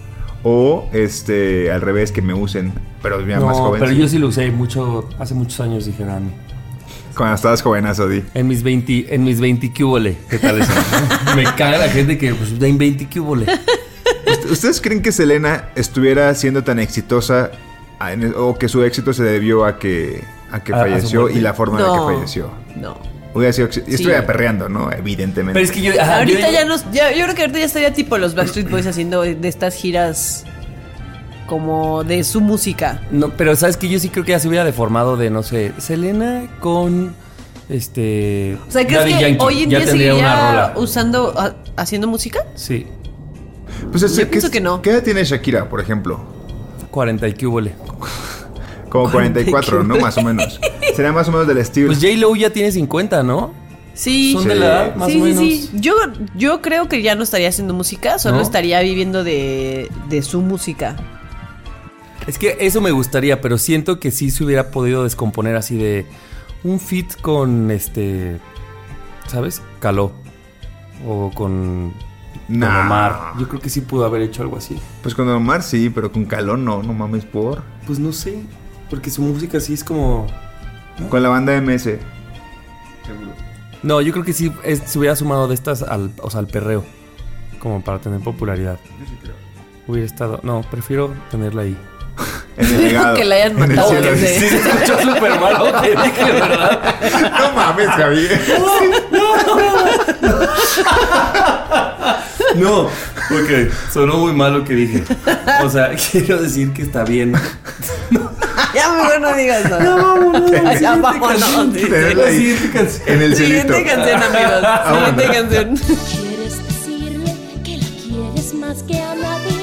[SPEAKER 3] O este, al revés, que me usen. Pero más
[SPEAKER 1] No,
[SPEAKER 3] joven.
[SPEAKER 1] pero
[SPEAKER 3] sí.
[SPEAKER 1] yo sí lo usé mucho, hace muchos años dijeron.
[SPEAKER 3] Cuando estabas jovenazo, di.
[SPEAKER 1] En mis 20, en mis 20 cúbole. ¿Qué tal eso? (laughs) Me caga la gente que, pues, en 20 cúbole.
[SPEAKER 3] ¿Ust- ¿Ustedes creen que Selena estuviera siendo tan exitosa en- o que su éxito se debió a que, a que
[SPEAKER 1] A-
[SPEAKER 3] falleció y la forma en la
[SPEAKER 2] No.
[SPEAKER 3] que falleció?
[SPEAKER 2] No.
[SPEAKER 3] Hubiera sido. ex- y estuviera
[SPEAKER 2] Sí.
[SPEAKER 3] perreando, ¿no? Evidentemente.
[SPEAKER 1] Pero es que yo. ajá,
[SPEAKER 2] ahorita
[SPEAKER 1] yo-
[SPEAKER 2] ya no. ya- yo creo que ahorita ya estaría tipo los Backstreet Boys haciendo de estas giras como de su música.
[SPEAKER 1] No, pero sabes que yo sí creo que ya se hubiera deformado de, no sé, Selena con. Este.
[SPEAKER 2] O sea, ¿crees
[SPEAKER 1] Daddy
[SPEAKER 2] que
[SPEAKER 1] Yankee.
[SPEAKER 2] hoy en
[SPEAKER 1] Ya
[SPEAKER 2] día
[SPEAKER 1] tendría una
[SPEAKER 2] seguiría
[SPEAKER 1] rola.
[SPEAKER 2] usando, a- haciendo música?
[SPEAKER 1] Sí.
[SPEAKER 3] Pues es-
[SPEAKER 2] Yo
[SPEAKER 3] ¿qué-
[SPEAKER 2] pienso que no.
[SPEAKER 3] ¿Qué edad tiene Shakira, por ejemplo?
[SPEAKER 1] 40 y cúbole. (laughs)
[SPEAKER 3] Como 44, ¿no? Más o menos. Sería más o menos del estilo.
[SPEAKER 1] Pues J-Lo ya tiene 50, ¿no?
[SPEAKER 2] Sí.
[SPEAKER 1] Son
[SPEAKER 3] Sí.
[SPEAKER 1] de la edad, más
[SPEAKER 2] sí,
[SPEAKER 1] o
[SPEAKER 2] sí,
[SPEAKER 1] menos.
[SPEAKER 2] sí. Yo, yo creo que ya no estaría haciendo música, solo
[SPEAKER 1] ¿No?
[SPEAKER 2] estaría viviendo de, de su música.
[SPEAKER 1] Es que eso me gustaría, pero siento que sí se hubiera podido descomponer así de un fit con este, ¿sabes? Caló o con Don
[SPEAKER 3] Nah.
[SPEAKER 1] Omar. Yo creo que sí pudo haber hecho algo así.
[SPEAKER 3] Pues con Omar sí, pero con Calón no, no mames por.
[SPEAKER 1] Pues no sé, porque su música sí es como
[SPEAKER 3] Con la banda MS.
[SPEAKER 1] No, yo creo que sí es- se hubiera sumado de estas al, o sea, al perreo como para tener popularidad. Hubiera estado, no, prefiero tenerla ahí.
[SPEAKER 3] En el legado.
[SPEAKER 2] que la hayan
[SPEAKER 3] En el
[SPEAKER 2] matado
[SPEAKER 3] cielo.
[SPEAKER 2] desde-
[SPEAKER 1] se escuchó súper malo, te dije, ¿verdad?
[SPEAKER 3] No mames, Javier.
[SPEAKER 1] No, ok, sonó muy mal lo que dije. O sea, (laughs) quiero decir que está bien.
[SPEAKER 2] ya mejor no digas nada. No, ya vámonos. dice.
[SPEAKER 3] Tenerla ahí. En el cielito.
[SPEAKER 2] Siguiente canción, amigos. Siguiente canción.
[SPEAKER 6] Quieres decirle que la quieres más que a nadie.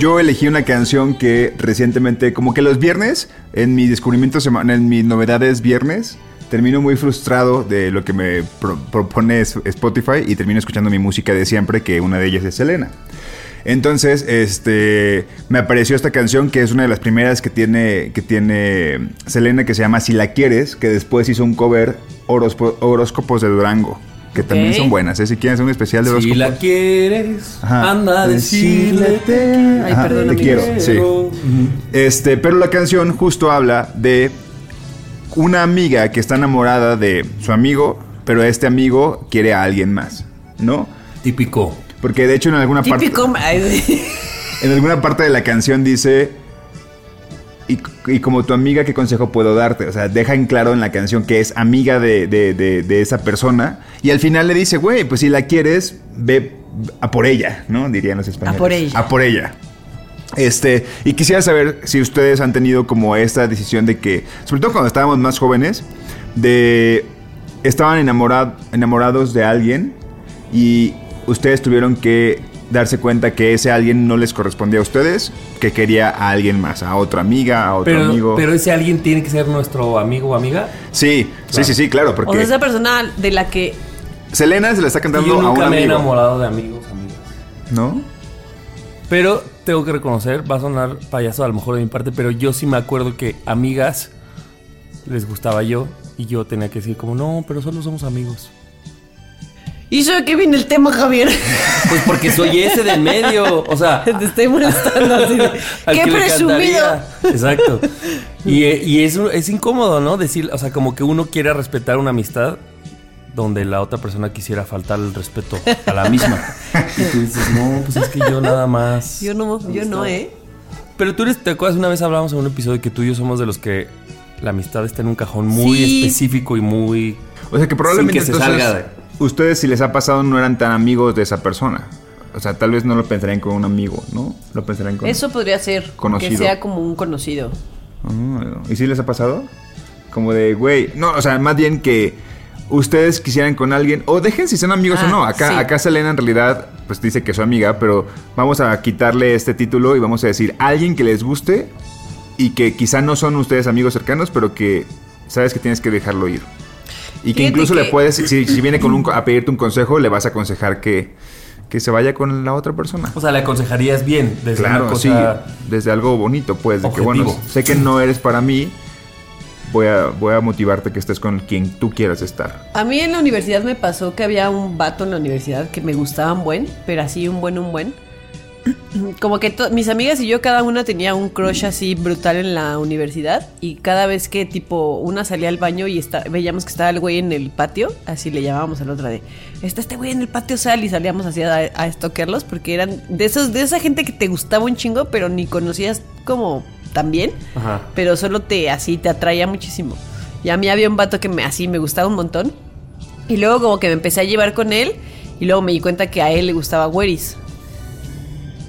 [SPEAKER 3] Yo elegí una canción que recientemente, como que los viernes, en mi descubrimiento semana, en mis novedades viernes, termino muy frustrado de lo que me pro- propone Spotify y termino escuchando mi música de siempre, que una de ellas es Selena. Entonces, este, me apareció esta canción que es una de las primeras que tiene, que tiene Selena, que se llama Si la quieres, que después hizo un cover horóscopos de Durango, que también son buenas. ¿eh? Si quieren hacer un especial de
[SPEAKER 1] Si
[SPEAKER 3] horóscopos.
[SPEAKER 1] la quieres,
[SPEAKER 3] Ajá.
[SPEAKER 1] anda a decirle
[SPEAKER 3] te-
[SPEAKER 2] Ay,
[SPEAKER 3] Ajá,
[SPEAKER 2] perdón,
[SPEAKER 3] te quiero, sí. Este, pero la canción justo habla de una amiga que está enamorada de su amigo, pero este amigo quiere a alguien más, ¿no?
[SPEAKER 1] Típico.
[SPEAKER 3] Porque de hecho en alguna parte
[SPEAKER 2] Típico.
[SPEAKER 3] en alguna parte de la canción dice y, y como tu amiga, ¿qué consejo puedo darte? O sea, deja en claro en la canción que es amiga de, de- de- de esa persona. Y al final le dice, güey, pues si la quieres, ve a por ella, ¿no? Dirían los españoles.
[SPEAKER 2] por ella.
[SPEAKER 3] A por ella. Este, y quisiera saber si ustedes han tenido como esta decisión de que, sobre todo cuando estábamos más jóvenes, de estaban enamorad- enamorados de alguien y ustedes tuvieron que darse cuenta que ese alguien no les correspondía a ustedes, que quería a alguien más, a otra amiga, a otro
[SPEAKER 1] Pero,
[SPEAKER 3] amigo.
[SPEAKER 1] pero ese alguien tiene que ser nuestro amigo o amiga.
[SPEAKER 3] sí, sí, sí, sí, claro,
[SPEAKER 2] O
[SPEAKER 3] porque
[SPEAKER 2] sea, esa persona de la que.
[SPEAKER 3] Selena se la está cantando
[SPEAKER 1] yo
[SPEAKER 3] a un
[SPEAKER 1] nunca me he enamorado de amigos, amigas.
[SPEAKER 3] ¿no?
[SPEAKER 1] Pero tengo que reconocer, va a sonar payaso a lo mejor de mi parte, pero yo sí me acuerdo que amigas les gustaba yo y yo tenía que decir como, no, pero solo somos amigos.
[SPEAKER 2] ¿Y eso de qué viene el tema, Javier?
[SPEAKER 1] Pues porque soy ese del medio, o sea... (laughs)
[SPEAKER 2] Te estoy molestando así de. (laughs) ¡Qué presumido!
[SPEAKER 1] Exacto. Y, eh, y es, es incómodo, ¿no? Decir, o sea, como que uno quiere respetar una amistad donde la otra persona quisiera faltar el respeto a la misma. (laughs) Y tú dices, no, pues es que yo nada más.
[SPEAKER 2] Yo no, yo no, ¿eh?
[SPEAKER 1] Pero tú eres, ¿te acuerdas? Una vez hablamos en un episodio que tú y yo somos de los que la amistad está en un cajón muy
[SPEAKER 2] Sí.
[SPEAKER 1] específico y muy.
[SPEAKER 3] O sea que probablemente
[SPEAKER 1] que se
[SPEAKER 3] entonces,
[SPEAKER 1] salga de-
[SPEAKER 3] ustedes si les ha pasado no eran tan amigos de esa persona. O sea, tal vez no lo pensarían con un amigo, ¿no? Lo pensarían con
[SPEAKER 2] Eso podría ser.
[SPEAKER 3] Conocido.
[SPEAKER 2] Que sea como un conocido.
[SPEAKER 3] Ah, ¿Y si les ha pasado? Como de, güey, no, o sea, más bien que ustedes quisieran con alguien, o dejen si son amigos
[SPEAKER 2] Ah,
[SPEAKER 3] o no. Acá,
[SPEAKER 2] sí.
[SPEAKER 3] acá Selena en realidad, pues dice que es su amiga, pero vamos a quitarle este título y vamos a decir alguien que les guste y que quizá no son ustedes amigos cercanos, pero que sabes que tienes que dejarlo ir. Y que
[SPEAKER 2] Fíjate
[SPEAKER 3] incluso le puedes, si, si (clears throat) viene con un, a pedirte un consejo, le vas a aconsejar que, que se vaya con la otra persona.
[SPEAKER 1] O sea, le aconsejarías bien. Desde
[SPEAKER 3] Claro,
[SPEAKER 1] una
[SPEAKER 3] sí,
[SPEAKER 1] cosa-
[SPEAKER 3] desde algo bonito, pues, de que bueno, sé que no eres para mí, voy a, voy a motivarte que estés con quien tú quieras estar.
[SPEAKER 2] A mí en la universidad me pasó que había un vato en la universidad que me gustaba un buen, pero así un buen, un buen. (clears throat) Como que mis amigas y yo cada una tenía un crush así brutal en la universidad y cada vez que tipo una salía al baño y está- veíamos que estaba el güey en el patio, así le llamábamos a la otra de, está este güey en el patio sal y salíamos así a, a estoquearlos porque eran de esos de esa gente que te gustaba un chingo pero ni conocías como tan bien
[SPEAKER 1] Ajá.
[SPEAKER 2] pero solo te así te atraía muchísimo. Y a mí había un vato que me así me gustaba un montón. Y luego como que me empecé a llevar con él y luego me di cuenta que a él le gustaba Weris.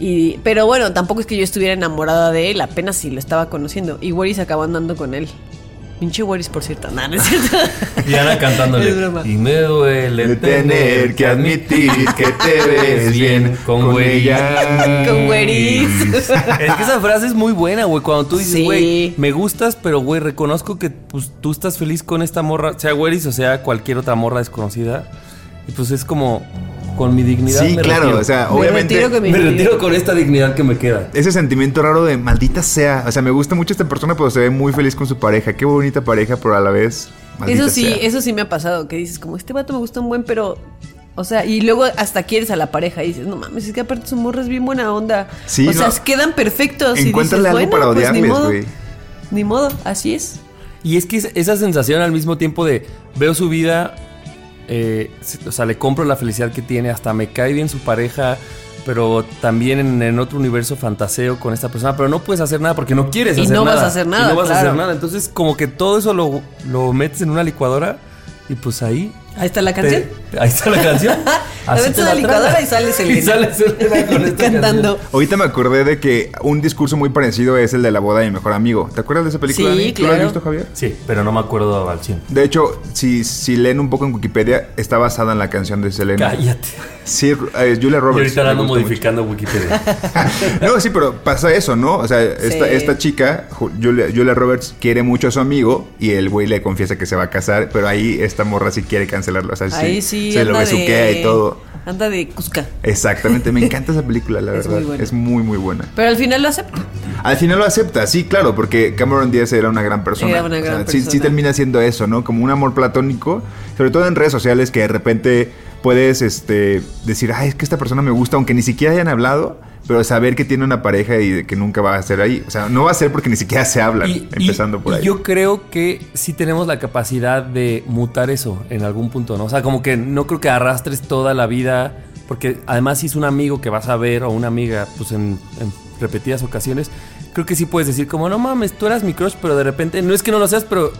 [SPEAKER 2] Y pero bueno, tampoco es que yo estuviera enamorada de él, apenas si lo estaba conociendo y Weris acabó andando con él. Pinche Weris, por cierto. No, no es cierto. (laughs)
[SPEAKER 1] Y Ana cantándole.
[SPEAKER 2] Es broma.
[SPEAKER 1] Y me duele tener que admitir que te (laughs) ves bien con ella. (laughs)
[SPEAKER 2] Con Weris.
[SPEAKER 1] Es que esa frase es muy buena, güey. Cuando tú dices,
[SPEAKER 2] Sí.
[SPEAKER 1] güey, me gustas, pero güey, reconozco que pues, tú estás feliz con esta morra, sea Weris o sea cualquier otra morra desconocida. Y pues es como, con mi dignidad.
[SPEAKER 3] Sí,
[SPEAKER 1] me
[SPEAKER 3] claro,
[SPEAKER 1] retiro.
[SPEAKER 3] o sea,
[SPEAKER 2] Me
[SPEAKER 3] obviamente
[SPEAKER 2] retiro con mi-
[SPEAKER 1] Me retiro con esta dignidad que me queda.
[SPEAKER 3] ese sentimiento raro de maldita sea, o sea, me gusta mucho esta persona, pero se ve muy feliz con su pareja, qué bonita pareja, pero a la vez maldita
[SPEAKER 2] Eso sí,
[SPEAKER 3] sea.
[SPEAKER 2] eso sí me ha pasado, que dices como este vato me gusta un buen, pero o sea, y luego hasta quieres a la pareja y dices, no mames, es que aparte su morra es bien buena onda.
[SPEAKER 3] Sí,
[SPEAKER 2] o sea, quedan perfectos. y
[SPEAKER 3] Encuéntrale
[SPEAKER 2] dices,
[SPEAKER 3] algo
[SPEAKER 2] bueno,
[SPEAKER 3] para
[SPEAKER 2] pues, ni
[SPEAKER 3] odiarles,
[SPEAKER 2] modo,
[SPEAKER 3] güey.
[SPEAKER 2] Ni modo, así es.
[SPEAKER 1] Y es que es- esa sensación al mismo tiempo de veo su vida, eh, o sea, le compro la felicidad que tiene, hasta me cae bien su pareja, pero también en, en otro universo fantaseo con esta persona, pero no puedes hacer nada porque no quieres
[SPEAKER 2] Y
[SPEAKER 1] hacer
[SPEAKER 2] no
[SPEAKER 1] nada.
[SPEAKER 2] vas a hacer
[SPEAKER 1] Y
[SPEAKER 2] nada,
[SPEAKER 1] no vas a hacer nada. Entonces, como que todo eso lo, lo metes en una licuadora y pues ahí.
[SPEAKER 2] Ahí está la
[SPEAKER 1] te-
[SPEAKER 2] canción.
[SPEAKER 1] ahí está la canción. (laughs) Así te
[SPEAKER 2] en la licuadora y sales (laughs)
[SPEAKER 1] Y
[SPEAKER 2] Selena.
[SPEAKER 1] sale Selena con (laughs) esta
[SPEAKER 2] Cantando.
[SPEAKER 1] canción.
[SPEAKER 3] Ahorita me acordé de que un discurso muy parecido es el de la boda de mi mejor amigo. ¿Te acuerdas de esa película?
[SPEAKER 2] Sí?
[SPEAKER 3] ¿Tú la has
[SPEAKER 2] claro.
[SPEAKER 3] visto, Javier?
[SPEAKER 1] Sí, pero no me acuerdo al 100.
[SPEAKER 3] De hecho, si, si leen un poco en Wikipedia, está basada en la canción de Selena.
[SPEAKER 1] Cállate.
[SPEAKER 3] Sí, eh, Julia
[SPEAKER 1] Y
[SPEAKER 3] Roberts.
[SPEAKER 1] ahorita
[SPEAKER 3] me
[SPEAKER 1] ando
[SPEAKER 3] gusta mucho.
[SPEAKER 1] modificando Wikipedia. (laughs)
[SPEAKER 3] no, sí, pero pasa eso, ¿no? O sea, esta,
[SPEAKER 2] Sí.
[SPEAKER 3] esta chica, Ju- Julia, Julia Roberts, quiere mucho a su amigo y el güey le confiesa que se va a casar, pero ahí esta morra sí quiere cancelarlo. O sea,
[SPEAKER 2] Ahí sí,
[SPEAKER 3] se lo besuquea
[SPEAKER 2] de-
[SPEAKER 3] y todo.
[SPEAKER 2] Anda de Cusca.
[SPEAKER 3] Exactamente, me encanta esa película, la (laughs)
[SPEAKER 2] Es
[SPEAKER 3] verdad.
[SPEAKER 2] muy buena.
[SPEAKER 3] Es muy, muy buena.
[SPEAKER 2] Pero al final lo acepta.
[SPEAKER 3] Al final lo acepta, sí, claro, porque Cameron Díaz era una gran persona.
[SPEAKER 2] Era una gran
[SPEAKER 3] sí- Sí,
[SPEAKER 2] persona.
[SPEAKER 3] termina siendo eso, ¿no? Como un amor platónico, sobre todo en redes sociales que de repente puedes este, decir, ay, es que esta persona me gusta, aunque ni siquiera hayan hablado, pero saber que tiene una pareja y que nunca va a ser ahí. O sea, no va a ser porque ni siquiera se hablan,
[SPEAKER 1] Y- y-
[SPEAKER 3] empezando por ahí.
[SPEAKER 1] Yo creo que sí tenemos la capacidad de mutar eso en algún punto, ¿no? O sea, como que no creo que arrastres toda la vida, porque además si es un amigo que vas a ver o una amiga, pues en, en repetidas ocasiones, creo que sí puedes decir como, no mames, tú eras mi crush, pero de repente, no es que no lo seas, pero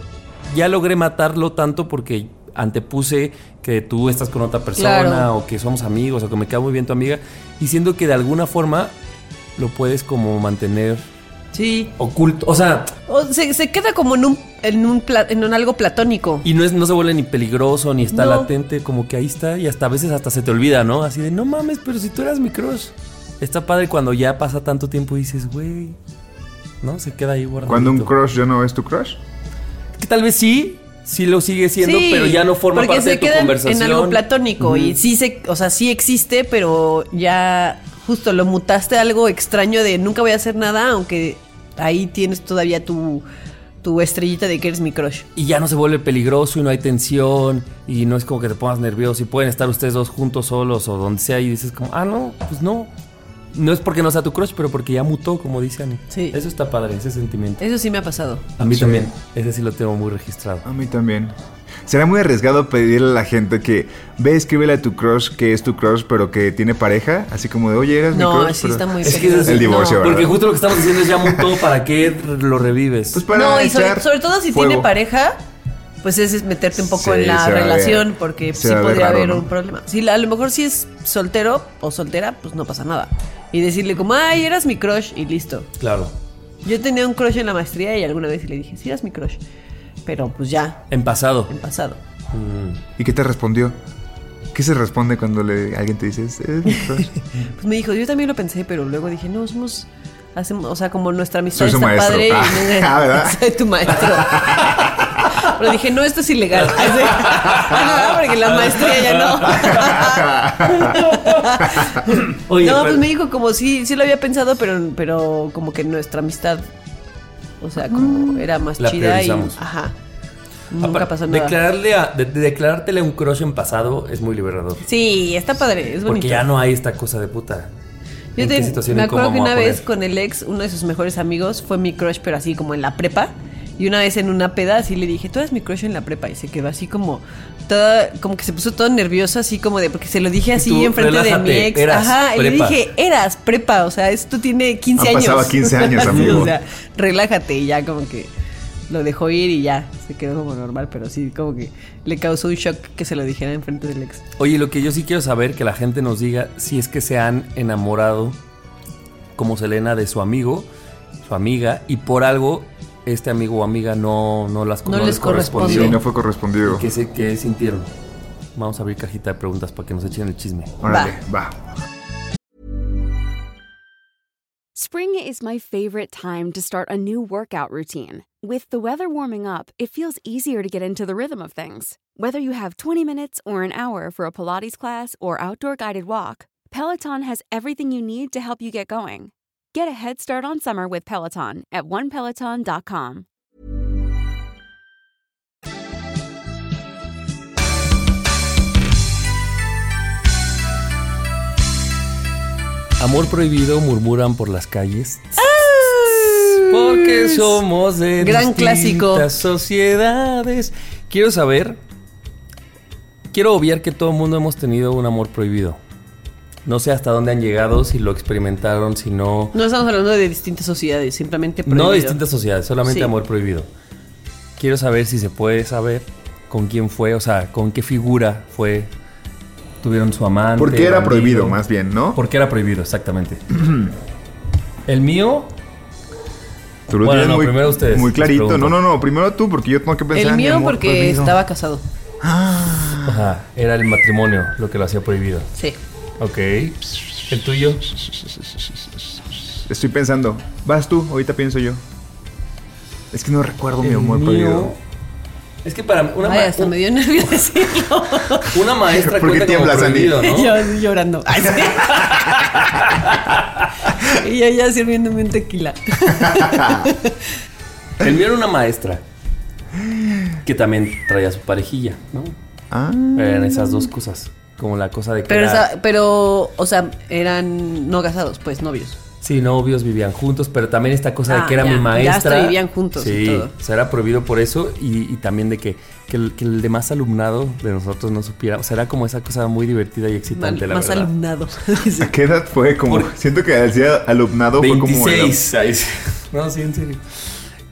[SPEAKER 1] ya logré matarlo tanto porque antepuse que tú estás con otra persona
[SPEAKER 2] Claro.
[SPEAKER 1] o que somos amigos o que me cae muy bien tu amiga y siento que de alguna forma lo puedes como mantener
[SPEAKER 2] Sí.
[SPEAKER 1] oculto. O sea,
[SPEAKER 2] O se, se queda como en un, en un, pla- en un algo platónico.
[SPEAKER 1] y no, es, no se vuelve ni peligroso, ni está
[SPEAKER 2] No.
[SPEAKER 1] latente, como que ahí está. Y hasta a veces hasta se te olvida, ¿no? Así de, no mames, pero si tú eras mi crush. Está padre cuando ya pasa tanto tiempo y dices, güey. ¿No? Se queda ahí guardado.
[SPEAKER 3] Cuando un crush ya no es tu crush.
[SPEAKER 1] Que tal vez sí, sí lo sigue siendo,
[SPEAKER 2] Sí,
[SPEAKER 1] pero ya no forma parte
[SPEAKER 2] se
[SPEAKER 1] de tu conversación.
[SPEAKER 2] en algo platónico y sí se, o sea, sí existe, pero ya justo lo mutaste a algo extraño de nunca voy a hacer nada, aunque ahí tienes todavía tu, tu estrellita de que eres mi crush.
[SPEAKER 1] Y ya no se vuelve peligroso y no hay tensión y no es como que te pongas nervioso y pueden estar ustedes dos juntos solos o donde sea y dices como, ah, no, pues no. No es porque no sea tu crush, pero porque ya mutó, como dice Ani.
[SPEAKER 2] Sí.
[SPEAKER 1] Eso está padre, ese sentimiento.
[SPEAKER 2] Eso sí me ha pasado.
[SPEAKER 1] A mí
[SPEAKER 3] Sí.
[SPEAKER 1] también. Ese sí lo tengo muy registrado.
[SPEAKER 3] A mí también. Será muy arriesgado pedirle a la gente que ve, escríbele a tu crush que es tu crush, pero que tiene pareja. Así como de, oye, eres mi
[SPEAKER 2] No,
[SPEAKER 3] crush.
[SPEAKER 2] sí
[SPEAKER 3] pero-
[SPEAKER 2] está muy
[SPEAKER 1] Es que es
[SPEAKER 3] El divorcio,
[SPEAKER 2] No.
[SPEAKER 3] ¿verdad?
[SPEAKER 1] Porque justo lo que estamos diciendo es ya mutó, ¿para qué lo revives?
[SPEAKER 3] Pues para
[SPEAKER 2] No, y sobre, todo si
[SPEAKER 3] fuego.
[SPEAKER 2] tiene pareja, pues ese es meterte un poco
[SPEAKER 3] Sí,
[SPEAKER 2] en la
[SPEAKER 3] ver-
[SPEAKER 2] relación, porque sí podría
[SPEAKER 3] raro,
[SPEAKER 2] haber
[SPEAKER 3] ¿no?
[SPEAKER 2] un problema. Si a lo mejor si es soltero o soltera, pues no pasa nada. Y decirle como, ay, eras mi crush y listo.
[SPEAKER 1] Claro.
[SPEAKER 2] Yo tenía un crush en la maestría y alguna vez le dije, sí, eras mi crush. Pero pues ya,
[SPEAKER 1] En pasado.
[SPEAKER 2] en pasado.
[SPEAKER 1] Mm.
[SPEAKER 3] ¿Y qué te respondió? ¿Qué se responde cuando le, alguien te dice, eres mi crush? (laughs)
[SPEAKER 2] Pues me dijo, yo también lo pensé, pero luego dije, no, somos... Hacemos, o sea, como nuestra amistad
[SPEAKER 3] Soy su
[SPEAKER 2] está
[SPEAKER 3] maestro.
[SPEAKER 2] padre. y (laughs)
[SPEAKER 3] Ah,
[SPEAKER 2] no-
[SPEAKER 3] ¿verdad? (laughs)
[SPEAKER 2] Soy tu maestro. Pero dije, no, esto es ilegal. (laughs) No, porque la maestría ya no. (laughs)
[SPEAKER 1] Oye,
[SPEAKER 2] no, pues me dijo como sí, sí lo había pensado, pero, pero como que nuestra amistad, o sea, como era más
[SPEAKER 1] La
[SPEAKER 2] chida y ajá. Nunca pasó nada.
[SPEAKER 1] Declararle a, de, de declarártele un crush en pasado es muy liberador.
[SPEAKER 2] Sí, está padre, es bonito.
[SPEAKER 1] Porque ya no hay esta cosa de puta.
[SPEAKER 2] Yo
[SPEAKER 1] ¿En
[SPEAKER 2] te- me acuerdo que una
[SPEAKER 1] a
[SPEAKER 2] vez con el ex, uno de sus mejores amigos, fue mi crush, pero así como en la prepa. Y una vez en una peda, así le dije, tú eres mi crush en la prepa. Y se quedó así como, toda, como que se puso todo nervioso, así como de, porque se lo dije así
[SPEAKER 1] tú,
[SPEAKER 2] enfrente de mi ex.
[SPEAKER 1] eras
[SPEAKER 2] Ajá, y le dije, eras prepa, o sea, esto tiene 15
[SPEAKER 3] Han
[SPEAKER 2] años.
[SPEAKER 3] pasado 15 (laughs) años, amigo.
[SPEAKER 2] o sea, relájate y ya como que lo dejó ir y ya, se quedó como normal, pero sí, como que le causó un shock que se lo dijera enfrente del ex.
[SPEAKER 1] Oye, lo que yo sí quiero saber, que la gente nos diga si es que se han enamorado como Selena de su amigo, su amiga, y por algo este amigo o amiga no, no las
[SPEAKER 2] No les corresponde.
[SPEAKER 3] Sí, no fue correspondido.
[SPEAKER 1] ¿Qué, se, ¿Qué sintieron? Vamos a abrir cajita de preguntas para que nos echen el chisme.
[SPEAKER 3] Órale, va.
[SPEAKER 7] Spring is my favorite time to start a new workout routine. With the weather warming up, it feels easier to get into the rhythm of things. Whether you have 20 minutes or an hour for a Pilates class or outdoor guided walk, Peloton has everything you need to help you get going. Get a head start on summer with Peloton at onepeloton.com.
[SPEAKER 1] Amor prohibido murmuran por las calles. Porque somos de
[SPEAKER 2] Gran clásico.
[SPEAKER 1] sociedades. Quiero saber. Quiero obviar que todo el mundo hemos tenido un amor prohibido. No sé hasta dónde han llegado, si lo experimentaron, si no.
[SPEAKER 2] No estamos hablando de distintas sociedades, simplemente
[SPEAKER 1] No de
[SPEAKER 2] prohibido.
[SPEAKER 1] distintas sociedades, solamente
[SPEAKER 2] Sí.
[SPEAKER 1] amor prohibido. Quiero saber si se puede saber con quién fue, o sea, con qué figura fue. Tuvieron su amante.
[SPEAKER 3] ¿Por qué era
[SPEAKER 1] bandido.
[SPEAKER 3] prohibido, más bien, no?
[SPEAKER 1] ¿Por qué era prohibido, exactamente? (clears throat) El mío,
[SPEAKER 3] Tú lo
[SPEAKER 1] Bueno,
[SPEAKER 3] tienes
[SPEAKER 1] no,
[SPEAKER 3] muy,
[SPEAKER 1] primero ustedes,
[SPEAKER 3] Muy clarito. No, no, no. Primero tú, porque yo tengo que pensar
[SPEAKER 2] El
[SPEAKER 3] en mi
[SPEAKER 2] mío
[SPEAKER 3] amor
[SPEAKER 2] porque
[SPEAKER 3] prohibido.
[SPEAKER 2] estaba casado.
[SPEAKER 1] ajá, era el matrimonio lo que lo hacía prohibido.
[SPEAKER 2] Sí.
[SPEAKER 1] Ok. ¿El tuyo?
[SPEAKER 3] Estoy pensando. Vas tú, ahorita pienso yo. Es que no recuerdo mi amor
[SPEAKER 1] mío-
[SPEAKER 3] prohibido.
[SPEAKER 1] Es que para una,
[SPEAKER 2] Ay, hasta
[SPEAKER 1] un-
[SPEAKER 2] me dio nervio decirlo. (laughs)
[SPEAKER 1] una maestra
[SPEAKER 3] ¿Por qué
[SPEAKER 1] cuenta como
[SPEAKER 3] tiemblas, Andy?
[SPEAKER 1] ¿no?
[SPEAKER 2] yo llorando. (laughs) Ay, sí. (laughs) y ya sirviéndome un tequila.
[SPEAKER 1] El mío era una maestra que también traía su parejilla, ¿no?
[SPEAKER 3] Ah.
[SPEAKER 1] Eran esas dos cosas. Como la cosa de que.
[SPEAKER 2] Pero,
[SPEAKER 1] era-
[SPEAKER 2] esa- pero, o sea, eran no casados, pues novios.
[SPEAKER 1] Sí, novios vivían juntos, pero también esta cosa de
[SPEAKER 2] Ah,
[SPEAKER 1] que era
[SPEAKER 2] ya,
[SPEAKER 1] mi
[SPEAKER 2] ya
[SPEAKER 1] maestra.
[SPEAKER 2] hasta vivían juntos y
[SPEAKER 1] Sí,
[SPEAKER 2] todo.
[SPEAKER 1] o sea, era prohibido por eso y, y también de que, que el, que el demás alumnado de nosotros no supiera. O sea, era como esa cosa muy divertida y excitante,
[SPEAKER 2] Mal-
[SPEAKER 1] la
[SPEAKER 2] más
[SPEAKER 1] verdad.
[SPEAKER 2] alumnado. (laughs) (laughs)
[SPEAKER 3] ¿A qué edad fue? Como,
[SPEAKER 1] Por-
[SPEAKER 3] siento que decía alumnado fue como...
[SPEAKER 1] 26. Ahí sí. No, sí, en serio.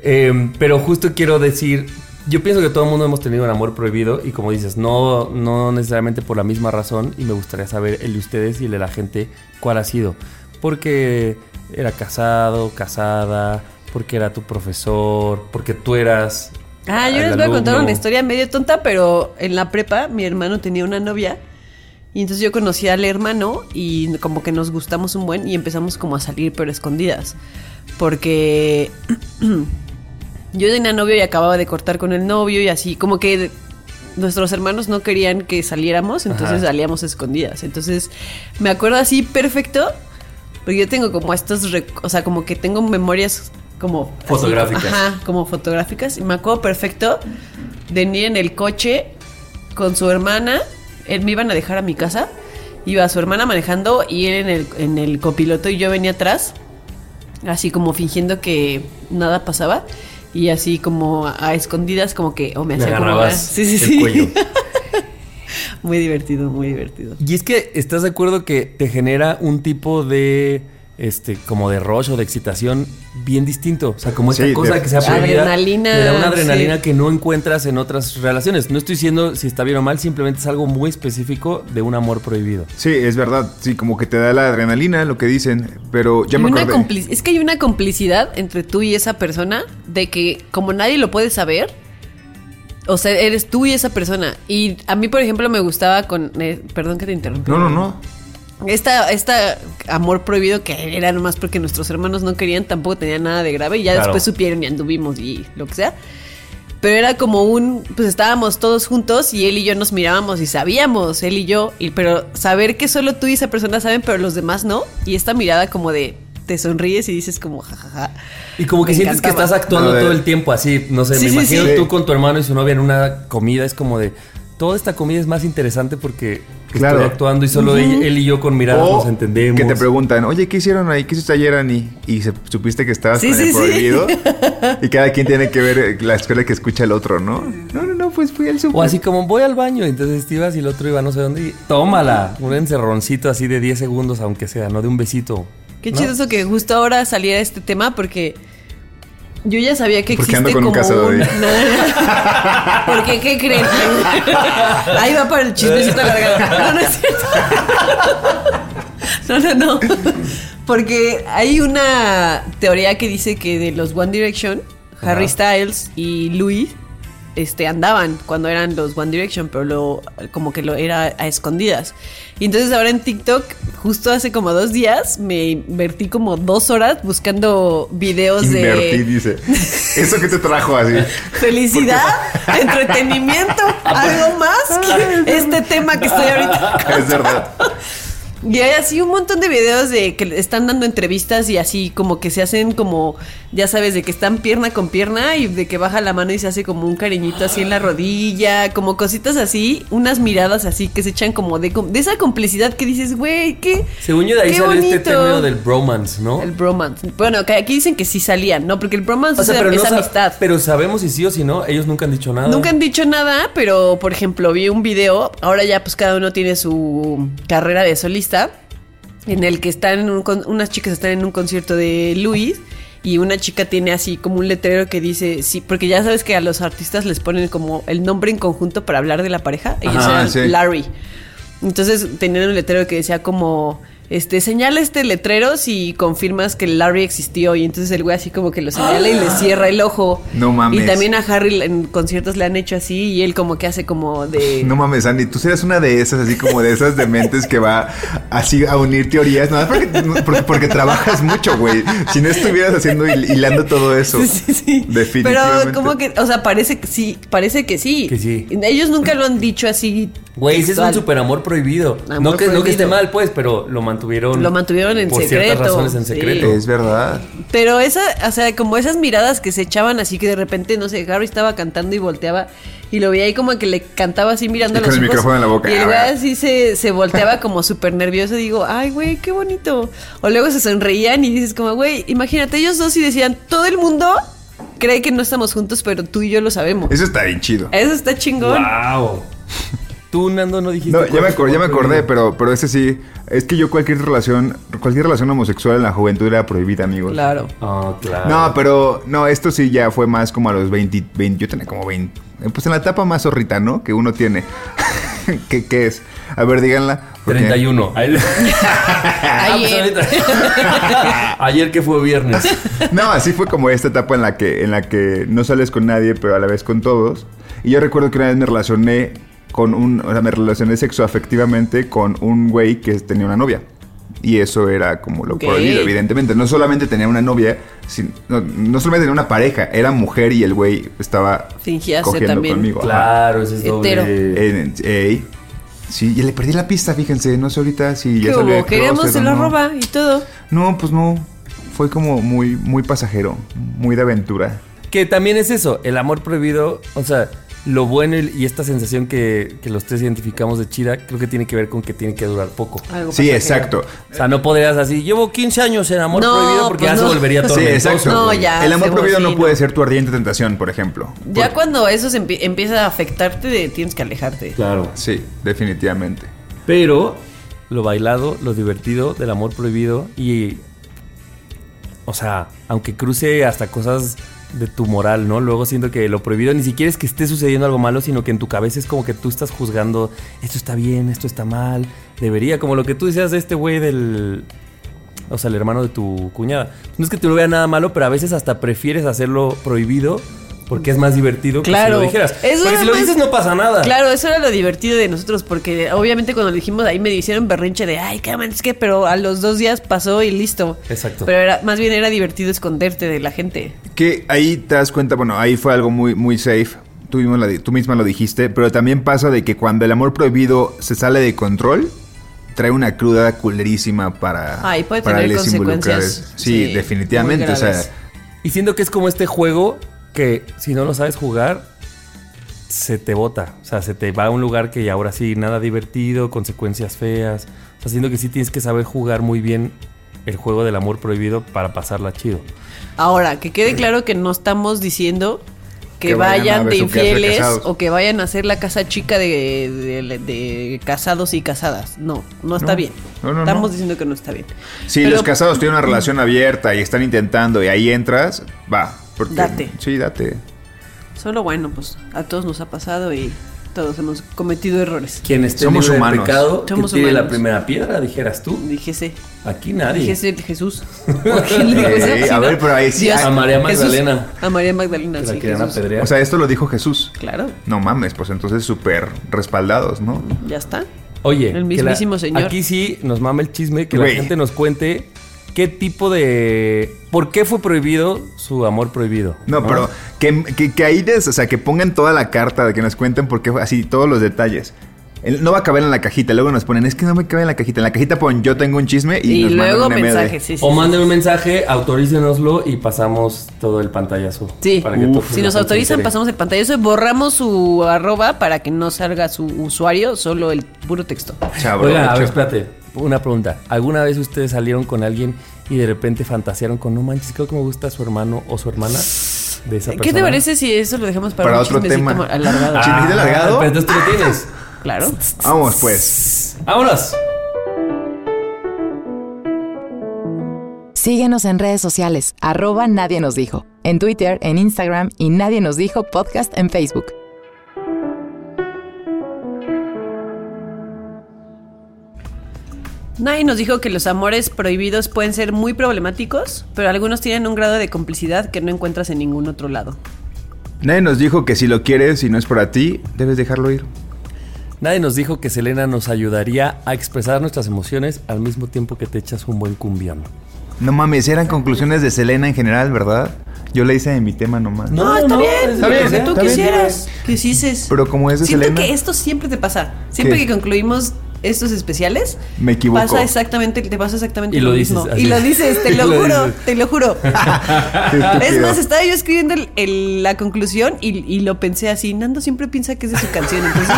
[SPEAKER 1] Eh, pero justo quiero decir, yo pienso que todo el mundo hemos tenido un amor prohibido y como dices, no, no necesariamente por la misma razón y me gustaría saber el de ustedes y el de la gente cuál ha sido. Porque era casado, casada, porque era tu profesor, porque tú eras.
[SPEAKER 2] Ah, yo les voy a contar una historia medio tonta, pero en la prepa mi hermano tenía una novia y entonces yo conocí al hermano y como que nos gustamos un buen y empezamos como a salir pero escondidas. Porque (clears throat) yo tenía novio y acababa de cortar con el novio y así como que nuestros hermanos no querían que saliéramos, entonces
[SPEAKER 1] Ajá.
[SPEAKER 2] salíamos escondidas. Entonces me acuerdo así perfecto, porque yo tengo como estos, o sea, como que tengo memorias como así,
[SPEAKER 1] Fotográficas.
[SPEAKER 2] ajá, como fotográficas. Y me acuerdo perfecto de venir en el coche con su hermana. Él me iban a dejar a mi casa. Iba su hermana manejando y él en el, en el copiloto y yo venía atrás. Así como fingiendo que nada pasaba. Y así como a, a escondidas, como que. O me hacía como.
[SPEAKER 1] agarrabas
[SPEAKER 2] Sí, sí,
[SPEAKER 1] el
[SPEAKER 2] sí.
[SPEAKER 1] cuello. (laughs)
[SPEAKER 2] muy divertido, muy divertido.
[SPEAKER 1] Y es que estás de acuerdo que te genera un tipo de este como de rush o de excitación bien distinto, o sea, como esta
[SPEAKER 3] Sí,
[SPEAKER 1] cosa
[SPEAKER 3] de-
[SPEAKER 1] que
[SPEAKER 2] sí.
[SPEAKER 1] prohibida,
[SPEAKER 2] Adrenalina,
[SPEAKER 1] le da una adrenalina
[SPEAKER 2] sí.
[SPEAKER 1] que no encuentras en otras relaciones. No estoy diciendo si está bien o mal, simplemente es algo muy específico de un amor prohibido.
[SPEAKER 3] Sí, es verdad. Sí, como que te da la adrenalina, lo que dicen. Pero ya
[SPEAKER 2] Y
[SPEAKER 3] me acordé.
[SPEAKER 2] es que hay una complicidad entre tú y esa persona de que como nadie lo puede saber, o sea, eres tú y esa persona. Y a mí, por ejemplo, me gustaba con... eh, perdón que te interrumpí.
[SPEAKER 3] No, no, no.
[SPEAKER 2] Esta, esta amor prohibido que era nomás porque nuestros hermanos no querían, tampoco tenía nada de grave. Y ya
[SPEAKER 1] Claro.
[SPEAKER 2] después supieron y anduvimos y lo que sea. Pero era como un, pues estábamos todos juntos y él y yo nos mirábamos y sabíamos, él y yo, y, pero saber que solo tú y esa persona saben, pero los demás no. Y esta mirada como de, te sonríes y dices como, jajaja.
[SPEAKER 1] Y como que
[SPEAKER 2] Me
[SPEAKER 1] sientes que estás actuando todo el tiempo así, no sé,
[SPEAKER 2] Sí,
[SPEAKER 1] me
[SPEAKER 2] sí,
[SPEAKER 1] imagino
[SPEAKER 3] sí.
[SPEAKER 1] tú con tu hermano y su novia en una comida, es como de, toda esta comida es más interesante porque
[SPEAKER 3] Claro.
[SPEAKER 1] estoy actuando y solo él y yo con miradas
[SPEAKER 3] O
[SPEAKER 1] nos entendemos.
[SPEAKER 3] que te preguntan, oye, ¿qué hicieron ahí? ¿Qué hiciste ayer, Ani? Y se- supiste que estabas
[SPEAKER 2] Sí,
[SPEAKER 3] con
[SPEAKER 2] sí,
[SPEAKER 3] el
[SPEAKER 2] sí.
[SPEAKER 3] prohibido. (laughs) y cada quien tiene que ver eh, la escuela que escucha el otro, ¿no? No, no, no, pues fui al super.
[SPEAKER 1] O así como voy al baño, entonces te ibas y el otro iba no sé dónde y tómala, un encerroncito así de 10 segundos aunque sea, no de un besito.
[SPEAKER 2] Qué
[SPEAKER 1] ¿no?
[SPEAKER 2] chistoso que justo ahora saliera este tema porque yo ya sabía que existe
[SPEAKER 3] ando con un
[SPEAKER 2] como
[SPEAKER 3] cazador,
[SPEAKER 2] un... (laughs) no. Porque, ¿qué creen? (laughs) Ahí va para el chismecito. No, no es cierto. No, no, no. Porque hay una teoría que dice que de los One Direction, Harry Styles y Louis este, andaban cuando eran los One Direction, pero lo, como que lo era a escondidas. Y entonces ahora en TikTok, justo hace como dos días, me invertí como dos horas buscando videos
[SPEAKER 3] Invertí,
[SPEAKER 2] de
[SPEAKER 3] dice. (laughs) ¿Eso que te trajo así?
[SPEAKER 2] felicidad, (laughs) entretenimiento, algo más que este tema que estoy ahorita.
[SPEAKER 3] es verdad.
[SPEAKER 2] Y hay así un montón de videos de que están dando entrevistas y así como que se hacen como, ya sabes, de que están pierna con pierna y de que baja la mano y se hace como un cariñito así en la rodilla, como cositas así, unas miradas así que se echan como de, de esa complicidad que dices, güey, qué...
[SPEAKER 1] Según yo de ahí salió este
[SPEAKER 2] bonito".
[SPEAKER 1] término del bromance, ¿no?
[SPEAKER 2] El bromance. Bueno, que aquí dicen que sí salían, ¿no? Porque el bromance
[SPEAKER 1] O sea,
[SPEAKER 2] es,
[SPEAKER 1] pero,
[SPEAKER 2] es
[SPEAKER 1] no
[SPEAKER 2] amistad.
[SPEAKER 1] pero sabemos si sí o si no, ellos nunca han dicho nada.
[SPEAKER 2] Nunca han dicho nada, pero por ejemplo, vi un video, ahora ya pues cada uno tiene su carrera de solista, en el que están en un con- unas chicas están en un concierto de Luis y una chica tiene así como un letrero que dice, sí, porque ya sabes que a los artistas les ponen como el nombre en conjunto para hablar de la pareja, ellos
[SPEAKER 3] Ajá,
[SPEAKER 2] eran
[SPEAKER 3] sí.
[SPEAKER 2] Larry. Entonces tenían un letrero que decía como, este, señala este letrero si confirmas que Larry existió. Y entonces el güey así como que lo señala y le (gasps) cierra el ojo.
[SPEAKER 3] No mames.
[SPEAKER 2] Y también a Harry en conciertos le han hecho así y él como que hace como de... (laughs)
[SPEAKER 3] No mames, Andy, tú serías una de esas, así como de esas dementes que va así a unir teorías, nada más porque, porque, porque trabajas mucho, güey. Si no estuvieras haciendo hil- hilando todo eso.
[SPEAKER 2] Sí, sí, sí.
[SPEAKER 3] Definitivamente.
[SPEAKER 2] Pero como que, o sea, parece que sí, parece que sí.
[SPEAKER 1] Que sí.
[SPEAKER 2] Ellos nunca lo han dicho así.
[SPEAKER 1] Güey, ese es un
[SPEAKER 2] textual.
[SPEAKER 1] super amor prohibido.
[SPEAKER 2] Amor
[SPEAKER 1] no, que, no que
[SPEAKER 2] prohibido.
[SPEAKER 1] esté mal, pues, pero lo mantuvieron.
[SPEAKER 2] Lo mantuvieron en
[SPEAKER 1] por
[SPEAKER 2] secreto,
[SPEAKER 1] ciertas razones en
[SPEAKER 2] sí.
[SPEAKER 1] secreto.
[SPEAKER 3] Es verdad.
[SPEAKER 2] Pero esa, o sea, como esas miradas que se echaban así que de repente, no sé, Harry estaba cantando y volteaba y lo veía ahí como que le cantaba así mirando
[SPEAKER 3] Y
[SPEAKER 2] a
[SPEAKER 3] con
[SPEAKER 2] los
[SPEAKER 3] el
[SPEAKER 2] ojos.
[SPEAKER 3] micrófono en la boca.
[SPEAKER 2] Y el
[SPEAKER 3] Ah,
[SPEAKER 2] güey así se, se volteaba como súper nervioso. Y digo, ay, güey, qué bonito. O luego se sonreían y dices como, güey, imagínate ellos dos y decían, todo el mundo cree que no estamos juntos, pero tú y yo lo sabemos.
[SPEAKER 3] Eso está bien chido.
[SPEAKER 2] Eso está chingón.
[SPEAKER 1] ¡Wow! Tú, Nando, no dijiste.
[SPEAKER 3] No, ya me,
[SPEAKER 1] es tu
[SPEAKER 3] acor- ya me acordé, pero, pero ese sí. Es que yo cualquier relación, cualquier relación homosexual en la juventud era prohibida, amigos.
[SPEAKER 2] Claro.
[SPEAKER 1] Ah, claro.
[SPEAKER 3] No, pero no, esto sí ya fue más como a los 20, 20 yo tenía como 20, eh, pues en la etapa más zorrita, ¿no? Que uno tiene. (laughs) ¿Qué, qué es? A ver, díganla. porque-
[SPEAKER 1] 31. Ahí- (laughs) Ah, pues
[SPEAKER 2] Ayer. (laughs)
[SPEAKER 1] Ayer que fue viernes.
[SPEAKER 3] No, así fue como esta etapa en la que en la que no sales con nadie, pero a la vez con todos. Y yo recuerdo que una vez me relacioné con un, o sea, me relacioné sexoafectivamente con un güey que tenía una novia. Y eso era como lo prohibido, evidentemente. No solamente tenía una novia, sin- no, no solamente tenía una pareja, era mujer y el güey estaba
[SPEAKER 2] Fingía ser
[SPEAKER 3] cogiendo
[SPEAKER 2] también.
[SPEAKER 3] conmigo.
[SPEAKER 1] Claro, ese es
[SPEAKER 2] Hetero.
[SPEAKER 3] ey. Sí, y le perdí la pista, fíjense. No sé ahorita si
[SPEAKER 2] ¿Qué
[SPEAKER 3] ya salió?
[SPEAKER 2] Queríamos se lo
[SPEAKER 3] no.
[SPEAKER 2] roba y todo.
[SPEAKER 3] No, pues no. Fue como muy, muy pasajero, muy de aventura.
[SPEAKER 1] Que también es eso, el amor prohibido, o sea, lo bueno y esta sensación que, que los tres identificamos de chida, creo que tiene que ver con que tiene que durar poco.
[SPEAKER 2] Algo
[SPEAKER 3] Sí, exacto.
[SPEAKER 1] O sea, no podrías así, llevo 15 años en amor
[SPEAKER 2] No,
[SPEAKER 1] prohibido porque
[SPEAKER 2] pues
[SPEAKER 1] ya
[SPEAKER 2] no.
[SPEAKER 1] se volvería (laughs)
[SPEAKER 3] Sí,
[SPEAKER 1] tormentoso.
[SPEAKER 3] exacto.
[SPEAKER 2] No,
[SPEAKER 1] güey.
[SPEAKER 2] ya.
[SPEAKER 3] el amor prohibido no puede ser tu ardiente tentación, por ejemplo.
[SPEAKER 2] Ya
[SPEAKER 3] Por-
[SPEAKER 2] cuando eso se empieza a afectarte, de- tienes que alejarte.
[SPEAKER 1] Claro.
[SPEAKER 3] Sí, definitivamente.
[SPEAKER 1] Pero lo bailado, lo divertido del amor prohibido y. O sea, aunque cruce hasta cosas de tu moral, ¿no? Luego siento que lo prohibido ni siquiera es que esté sucediendo algo malo, sino que en tu cabeza es como que tú estás juzgando, esto está bien, esto está mal, debería, como lo que tú decías de este güey del... O sea, el hermano de tu cuñada. No es que te lo vea nada malo, pero a veces hasta prefieres hacerlo prohibido porque es más divertido que
[SPEAKER 2] Claro.
[SPEAKER 1] si lo dijeras.
[SPEAKER 2] Eso
[SPEAKER 1] porque si lo
[SPEAKER 2] más-
[SPEAKER 1] dices no pasa nada.
[SPEAKER 2] Claro, eso era lo divertido de nosotros, porque obviamente cuando lo dijimos ahí me hicieron berrinche de, ay, qué es que, pero a los dos días pasó y listo.
[SPEAKER 1] Exacto.
[SPEAKER 2] Pero era, más bien era divertido esconderte de la gente.
[SPEAKER 3] Que ahí te das cuenta, bueno, ahí fue algo muy, muy safe. Tú, mismo la tú misma lo dijiste, pero también pasa de que cuando el amor prohibido se sale de control, trae una cruda culerísima para,
[SPEAKER 2] Ay, puede
[SPEAKER 3] para
[SPEAKER 2] tener consecuencias.
[SPEAKER 3] Sí,
[SPEAKER 2] sí,
[SPEAKER 3] definitivamente. O sea.
[SPEAKER 1] Y siento que es como este juego que si no lo sabes jugar, se te bota. O sea, se te va a un lugar que ahora sí, nada divertido, consecuencias feas. O sea, siento que sí tienes que saber jugar muy bien el juego del amor prohibido para pasarla chido.
[SPEAKER 2] Ahora, que quede claro que no estamos diciendo que,
[SPEAKER 3] Que vayan
[SPEAKER 2] de infieles o que vayan a hacer la casa chica de, de- de casados y casadas. No, no está
[SPEAKER 3] No.
[SPEAKER 2] bien.
[SPEAKER 3] No, no,
[SPEAKER 2] estamos
[SPEAKER 3] no.
[SPEAKER 2] diciendo que no está bien.
[SPEAKER 3] si
[SPEAKER 2] Pero-
[SPEAKER 3] los casados tienen una relación abierta y están intentando y ahí entras, va. Porque,
[SPEAKER 2] Date.
[SPEAKER 3] Sí, date.
[SPEAKER 2] Solo bueno, pues a todos nos ha pasado y todos hemos cometido errores.
[SPEAKER 1] Quien esté
[SPEAKER 3] Somos humanos.
[SPEAKER 1] pecado, que
[SPEAKER 2] Somos
[SPEAKER 1] la primera piedra, dijeras tú.
[SPEAKER 2] Dijese,
[SPEAKER 1] Aquí nadie.
[SPEAKER 2] dijese Jesús. (laughs) (laughs)
[SPEAKER 3] Eh, a ver, pero ahí sí-
[SPEAKER 1] A María
[SPEAKER 2] Jesús.
[SPEAKER 1] Magdalena.
[SPEAKER 2] A María Magdalena,
[SPEAKER 1] la
[SPEAKER 2] sí, Jesús.
[SPEAKER 3] O sea, esto lo dijo Jesús.
[SPEAKER 2] Claro,
[SPEAKER 3] No mames, pues entonces súper respaldados, ¿no?
[SPEAKER 2] ya está.
[SPEAKER 1] Oye,
[SPEAKER 2] El mismísimo
[SPEAKER 1] la-
[SPEAKER 2] señor.
[SPEAKER 1] Aquí sí nos mama el chisme que la gente nos cuente qué tipo de. ¿Por qué fue prohibido su amor prohibido?
[SPEAKER 3] No, pero que, que, que ahí, des- o sea, que pongan toda la carta, de que nos cuenten por qué así, todos los detalles. El- no va a caber en la cajita, luego nos ponen, es que no me cabe en la cajita. En la cajita ponen yo tengo un chisme y,
[SPEAKER 2] Y,
[SPEAKER 3] nos mandan
[SPEAKER 2] luego
[SPEAKER 3] un MD.
[SPEAKER 2] mensajes, sí, sí.
[SPEAKER 1] O
[SPEAKER 2] sí.
[SPEAKER 1] manden un mensaje, autorícenoslo y pasamos todo el pantallazo.
[SPEAKER 2] Sí,
[SPEAKER 1] Para que
[SPEAKER 3] Uf.
[SPEAKER 2] si nos autorizan, pasamos el pantallazo y borramos su arroba para que no salga su usuario, solo el puro texto.
[SPEAKER 3] Chabro,
[SPEAKER 1] Oigan, a ver, espérate. Una pregunta. ¿Alguna vez ustedes salieron con alguien y de repente fantasearon con, no manches, creo que me gusta su hermano o su hermana de esa persona?
[SPEAKER 2] ¿Qué te parece si eso lo dejamos para,
[SPEAKER 3] Para
[SPEAKER 2] un
[SPEAKER 3] otro
[SPEAKER 2] chismecito
[SPEAKER 3] tema.
[SPEAKER 2] alargado?
[SPEAKER 3] Ah. ¿Chismecito alargado?
[SPEAKER 1] Pero entonces tú lo tienes. (laughs)
[SPEAKER 2] Claro.
[SPEAKER 3] Vamos, pues.
[SPEAKER 1] ¡Vámonos!
[SPEAKER 5] Síguenos en redes sociales, arroba Nadie nos dijo, en Twitter, en Instagram y Nadie nos dijo podcast en Facebook.
[SPEAKER 2] Nadie nos dijo que los amores prohibidos pueden ser muy problemáticos, pero algunos tienen un grado de complicidad que no encuentras en ningún otro lado.
[SPEAKER 3] Nadie nos dijo que si lo quieres y no es para ti, debes dejarlo ir.
[SPEAKER 1] Nadie nos dijo que Selena nos ayudaría a expresar nuestras emociones al mismo tiempo que te echas un buen cumbión.
[SPEAKER 3] No mames, eran conclusiones de Selena en general, ¿verdad? Yo le hice en mi tema nomás.
[SPEAKER 1] No,
[SPEAKER 2] No, está
[SPEAKER 1] no,
[SPEAKER 2] bien,
[SPEAKER 1] está
[SPEAKER 2] lo
[SPEAKER 1] bien,
[SPEAKER 2] que
[SPEAKER 1] está
[SPEAKER 2] tú quisieras, que hicieses.
[SPEAKER 3] Pero como es de
[SPEAKER 2] Siento
[SPEAKER 3] Selena.
[SPEAKER 2] que esto siempre te pasa. Siempre
[SPEAKER 3] ¿Qué?
[SPEAKER 2] que concluimos estos especiales,
[SPEAKER 3] Me equivoco.
[SPEAKER 2] Pasa exactamente, te pasa exactamente
[SPEAKER 1] Y lo dices
[SPEAKER 2] mismo.
[SPEAKER 1] así.
[SPEAKER 2] Y lo dices, te (laughs) lo,
[SPEAKER 1] lo
[SPEAKER 2] juro,
[SPEAKER 1] dices.
[SPEAKER 2] te lo juro. (laughs) Es más, estaba yo escribiendo el- el- la conclusión y, y lo pensé así. Nando siempre piensa que es de su canción. Entonces,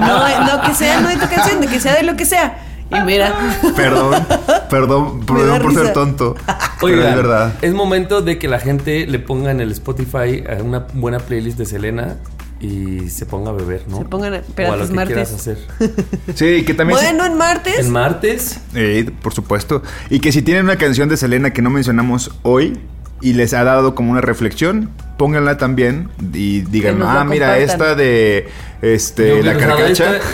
[SPEAKER 2] no, no que sea no de tu canción, de que sea de lo que sea. Y mira, (laughs)
[SPEAKER 3] Perdón, perdón, perdón por ser tonto. pero
[SPEAKER 1] Oigan,
[SPEAKER 3] es verdad.
[SPEAKER 1] es momento de que la gente le ponga en el Spotify una buena playlist de Selena y se ponga a beber, ¿no?
[SPEAKER 2] Se pongan a-
[SPEAKER 1] o a lo
[SPEAKER 2] es
[SPEAKER 1] que
[SPEAKER 2] martes.
[SPEAKER 1] quieras hacer. (laughs)
[SPEAKER 3] Sí, que también. se-
[SPEAKER 2] bueno, en martes.
[SPEAKER 1] El martes,
[SPEAKER 3] Eh, por supuesto. Y que si tienen una canción de Selena que no mencionamos hoy y les ha dado como una reflexión, pónganla también y digan, ah, mira, esta de este, la carcacha. (laughs)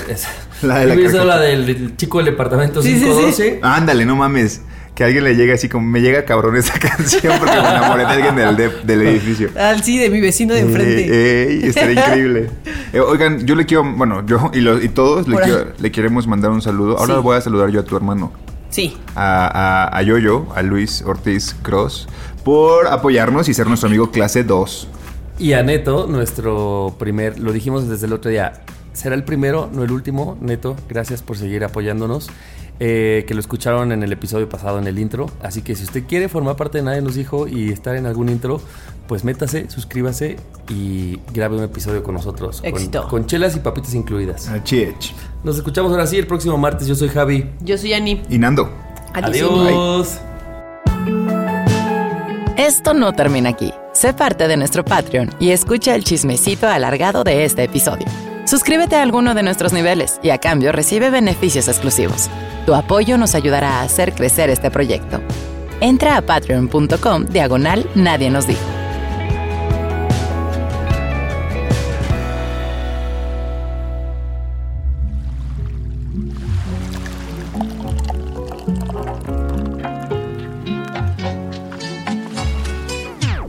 [SPEAKER 3] La de la carcacha.
[SPEAKER 1] la del chico del departamento
[SPEAKER 2] Sí, sí, sí.
[SPEAKER 1] 512.
[SPEAKER 3] Ándale, no mames. Que alguien le llegue así como, me llega cabrón esa (laughs) canción porque me enamoré de alguien del, de- del (laughs) edificio.
[SPEAKER 2] Ah, sí, de mi vecino de enfrente.
[SPEAKER 3] Eh, ey, estaría increíble. (laughs) Eh, oigan, yo le quiero, bueno, yo y, los, y todos le, quiero- le queremos mandar un saludo. Ahora
[SPEAKER 2] Sí.
[SPEAKER 3] voy a saludar yo a tu hermano,
[SPEAKER 2] Sí.
[SPEAKER 3] a, a, a Yoyo, a Luis Ortiz Cross, por apoyarnos y ser nuestro amigo clase 2.
[SPEAKER 1] Y a Neto, nuestro primer, lo dijimos desde el otro día, será el primero, no el último. Neto, gracias por seguir apoyándonos. Eh, que lo escucharon en el episodio pasado en el intro. Así que si usted quiere formar parte de Nadie nos dijo y estar en algún intro, pues métase, suscríbase y grabe un episodio con nosotros. con-
[SPEAKER 2] Éxito.
[SPEAKER 1] Con, chelas y papitas incluidas.
[SPEAKER 3] A Chiech.
[SPEAKER 1] Nos escuchamos ahora sí el próximo martes. Yo soy Javi.
[SPEAKER 2] Yo soy Ani.
[SPEAKER 3] Y Nando.
[SPEAKER 1] Adiós.
[SPEAKER 5] Esto no termina aquí. Sé parte de nuestro Patreon y escucha el chismecito alargado de este episodio. Suscríbete a alguno de nuestros niveles y a cambio recibe beneficios exclusivos. Tu apoyo nos ayudará a hacer crecer este proyecto. Entra a patreon.com diagonal Nadie nos dijo.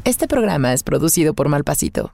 [SPEAKER 5] Este programa es producido por Malpasito.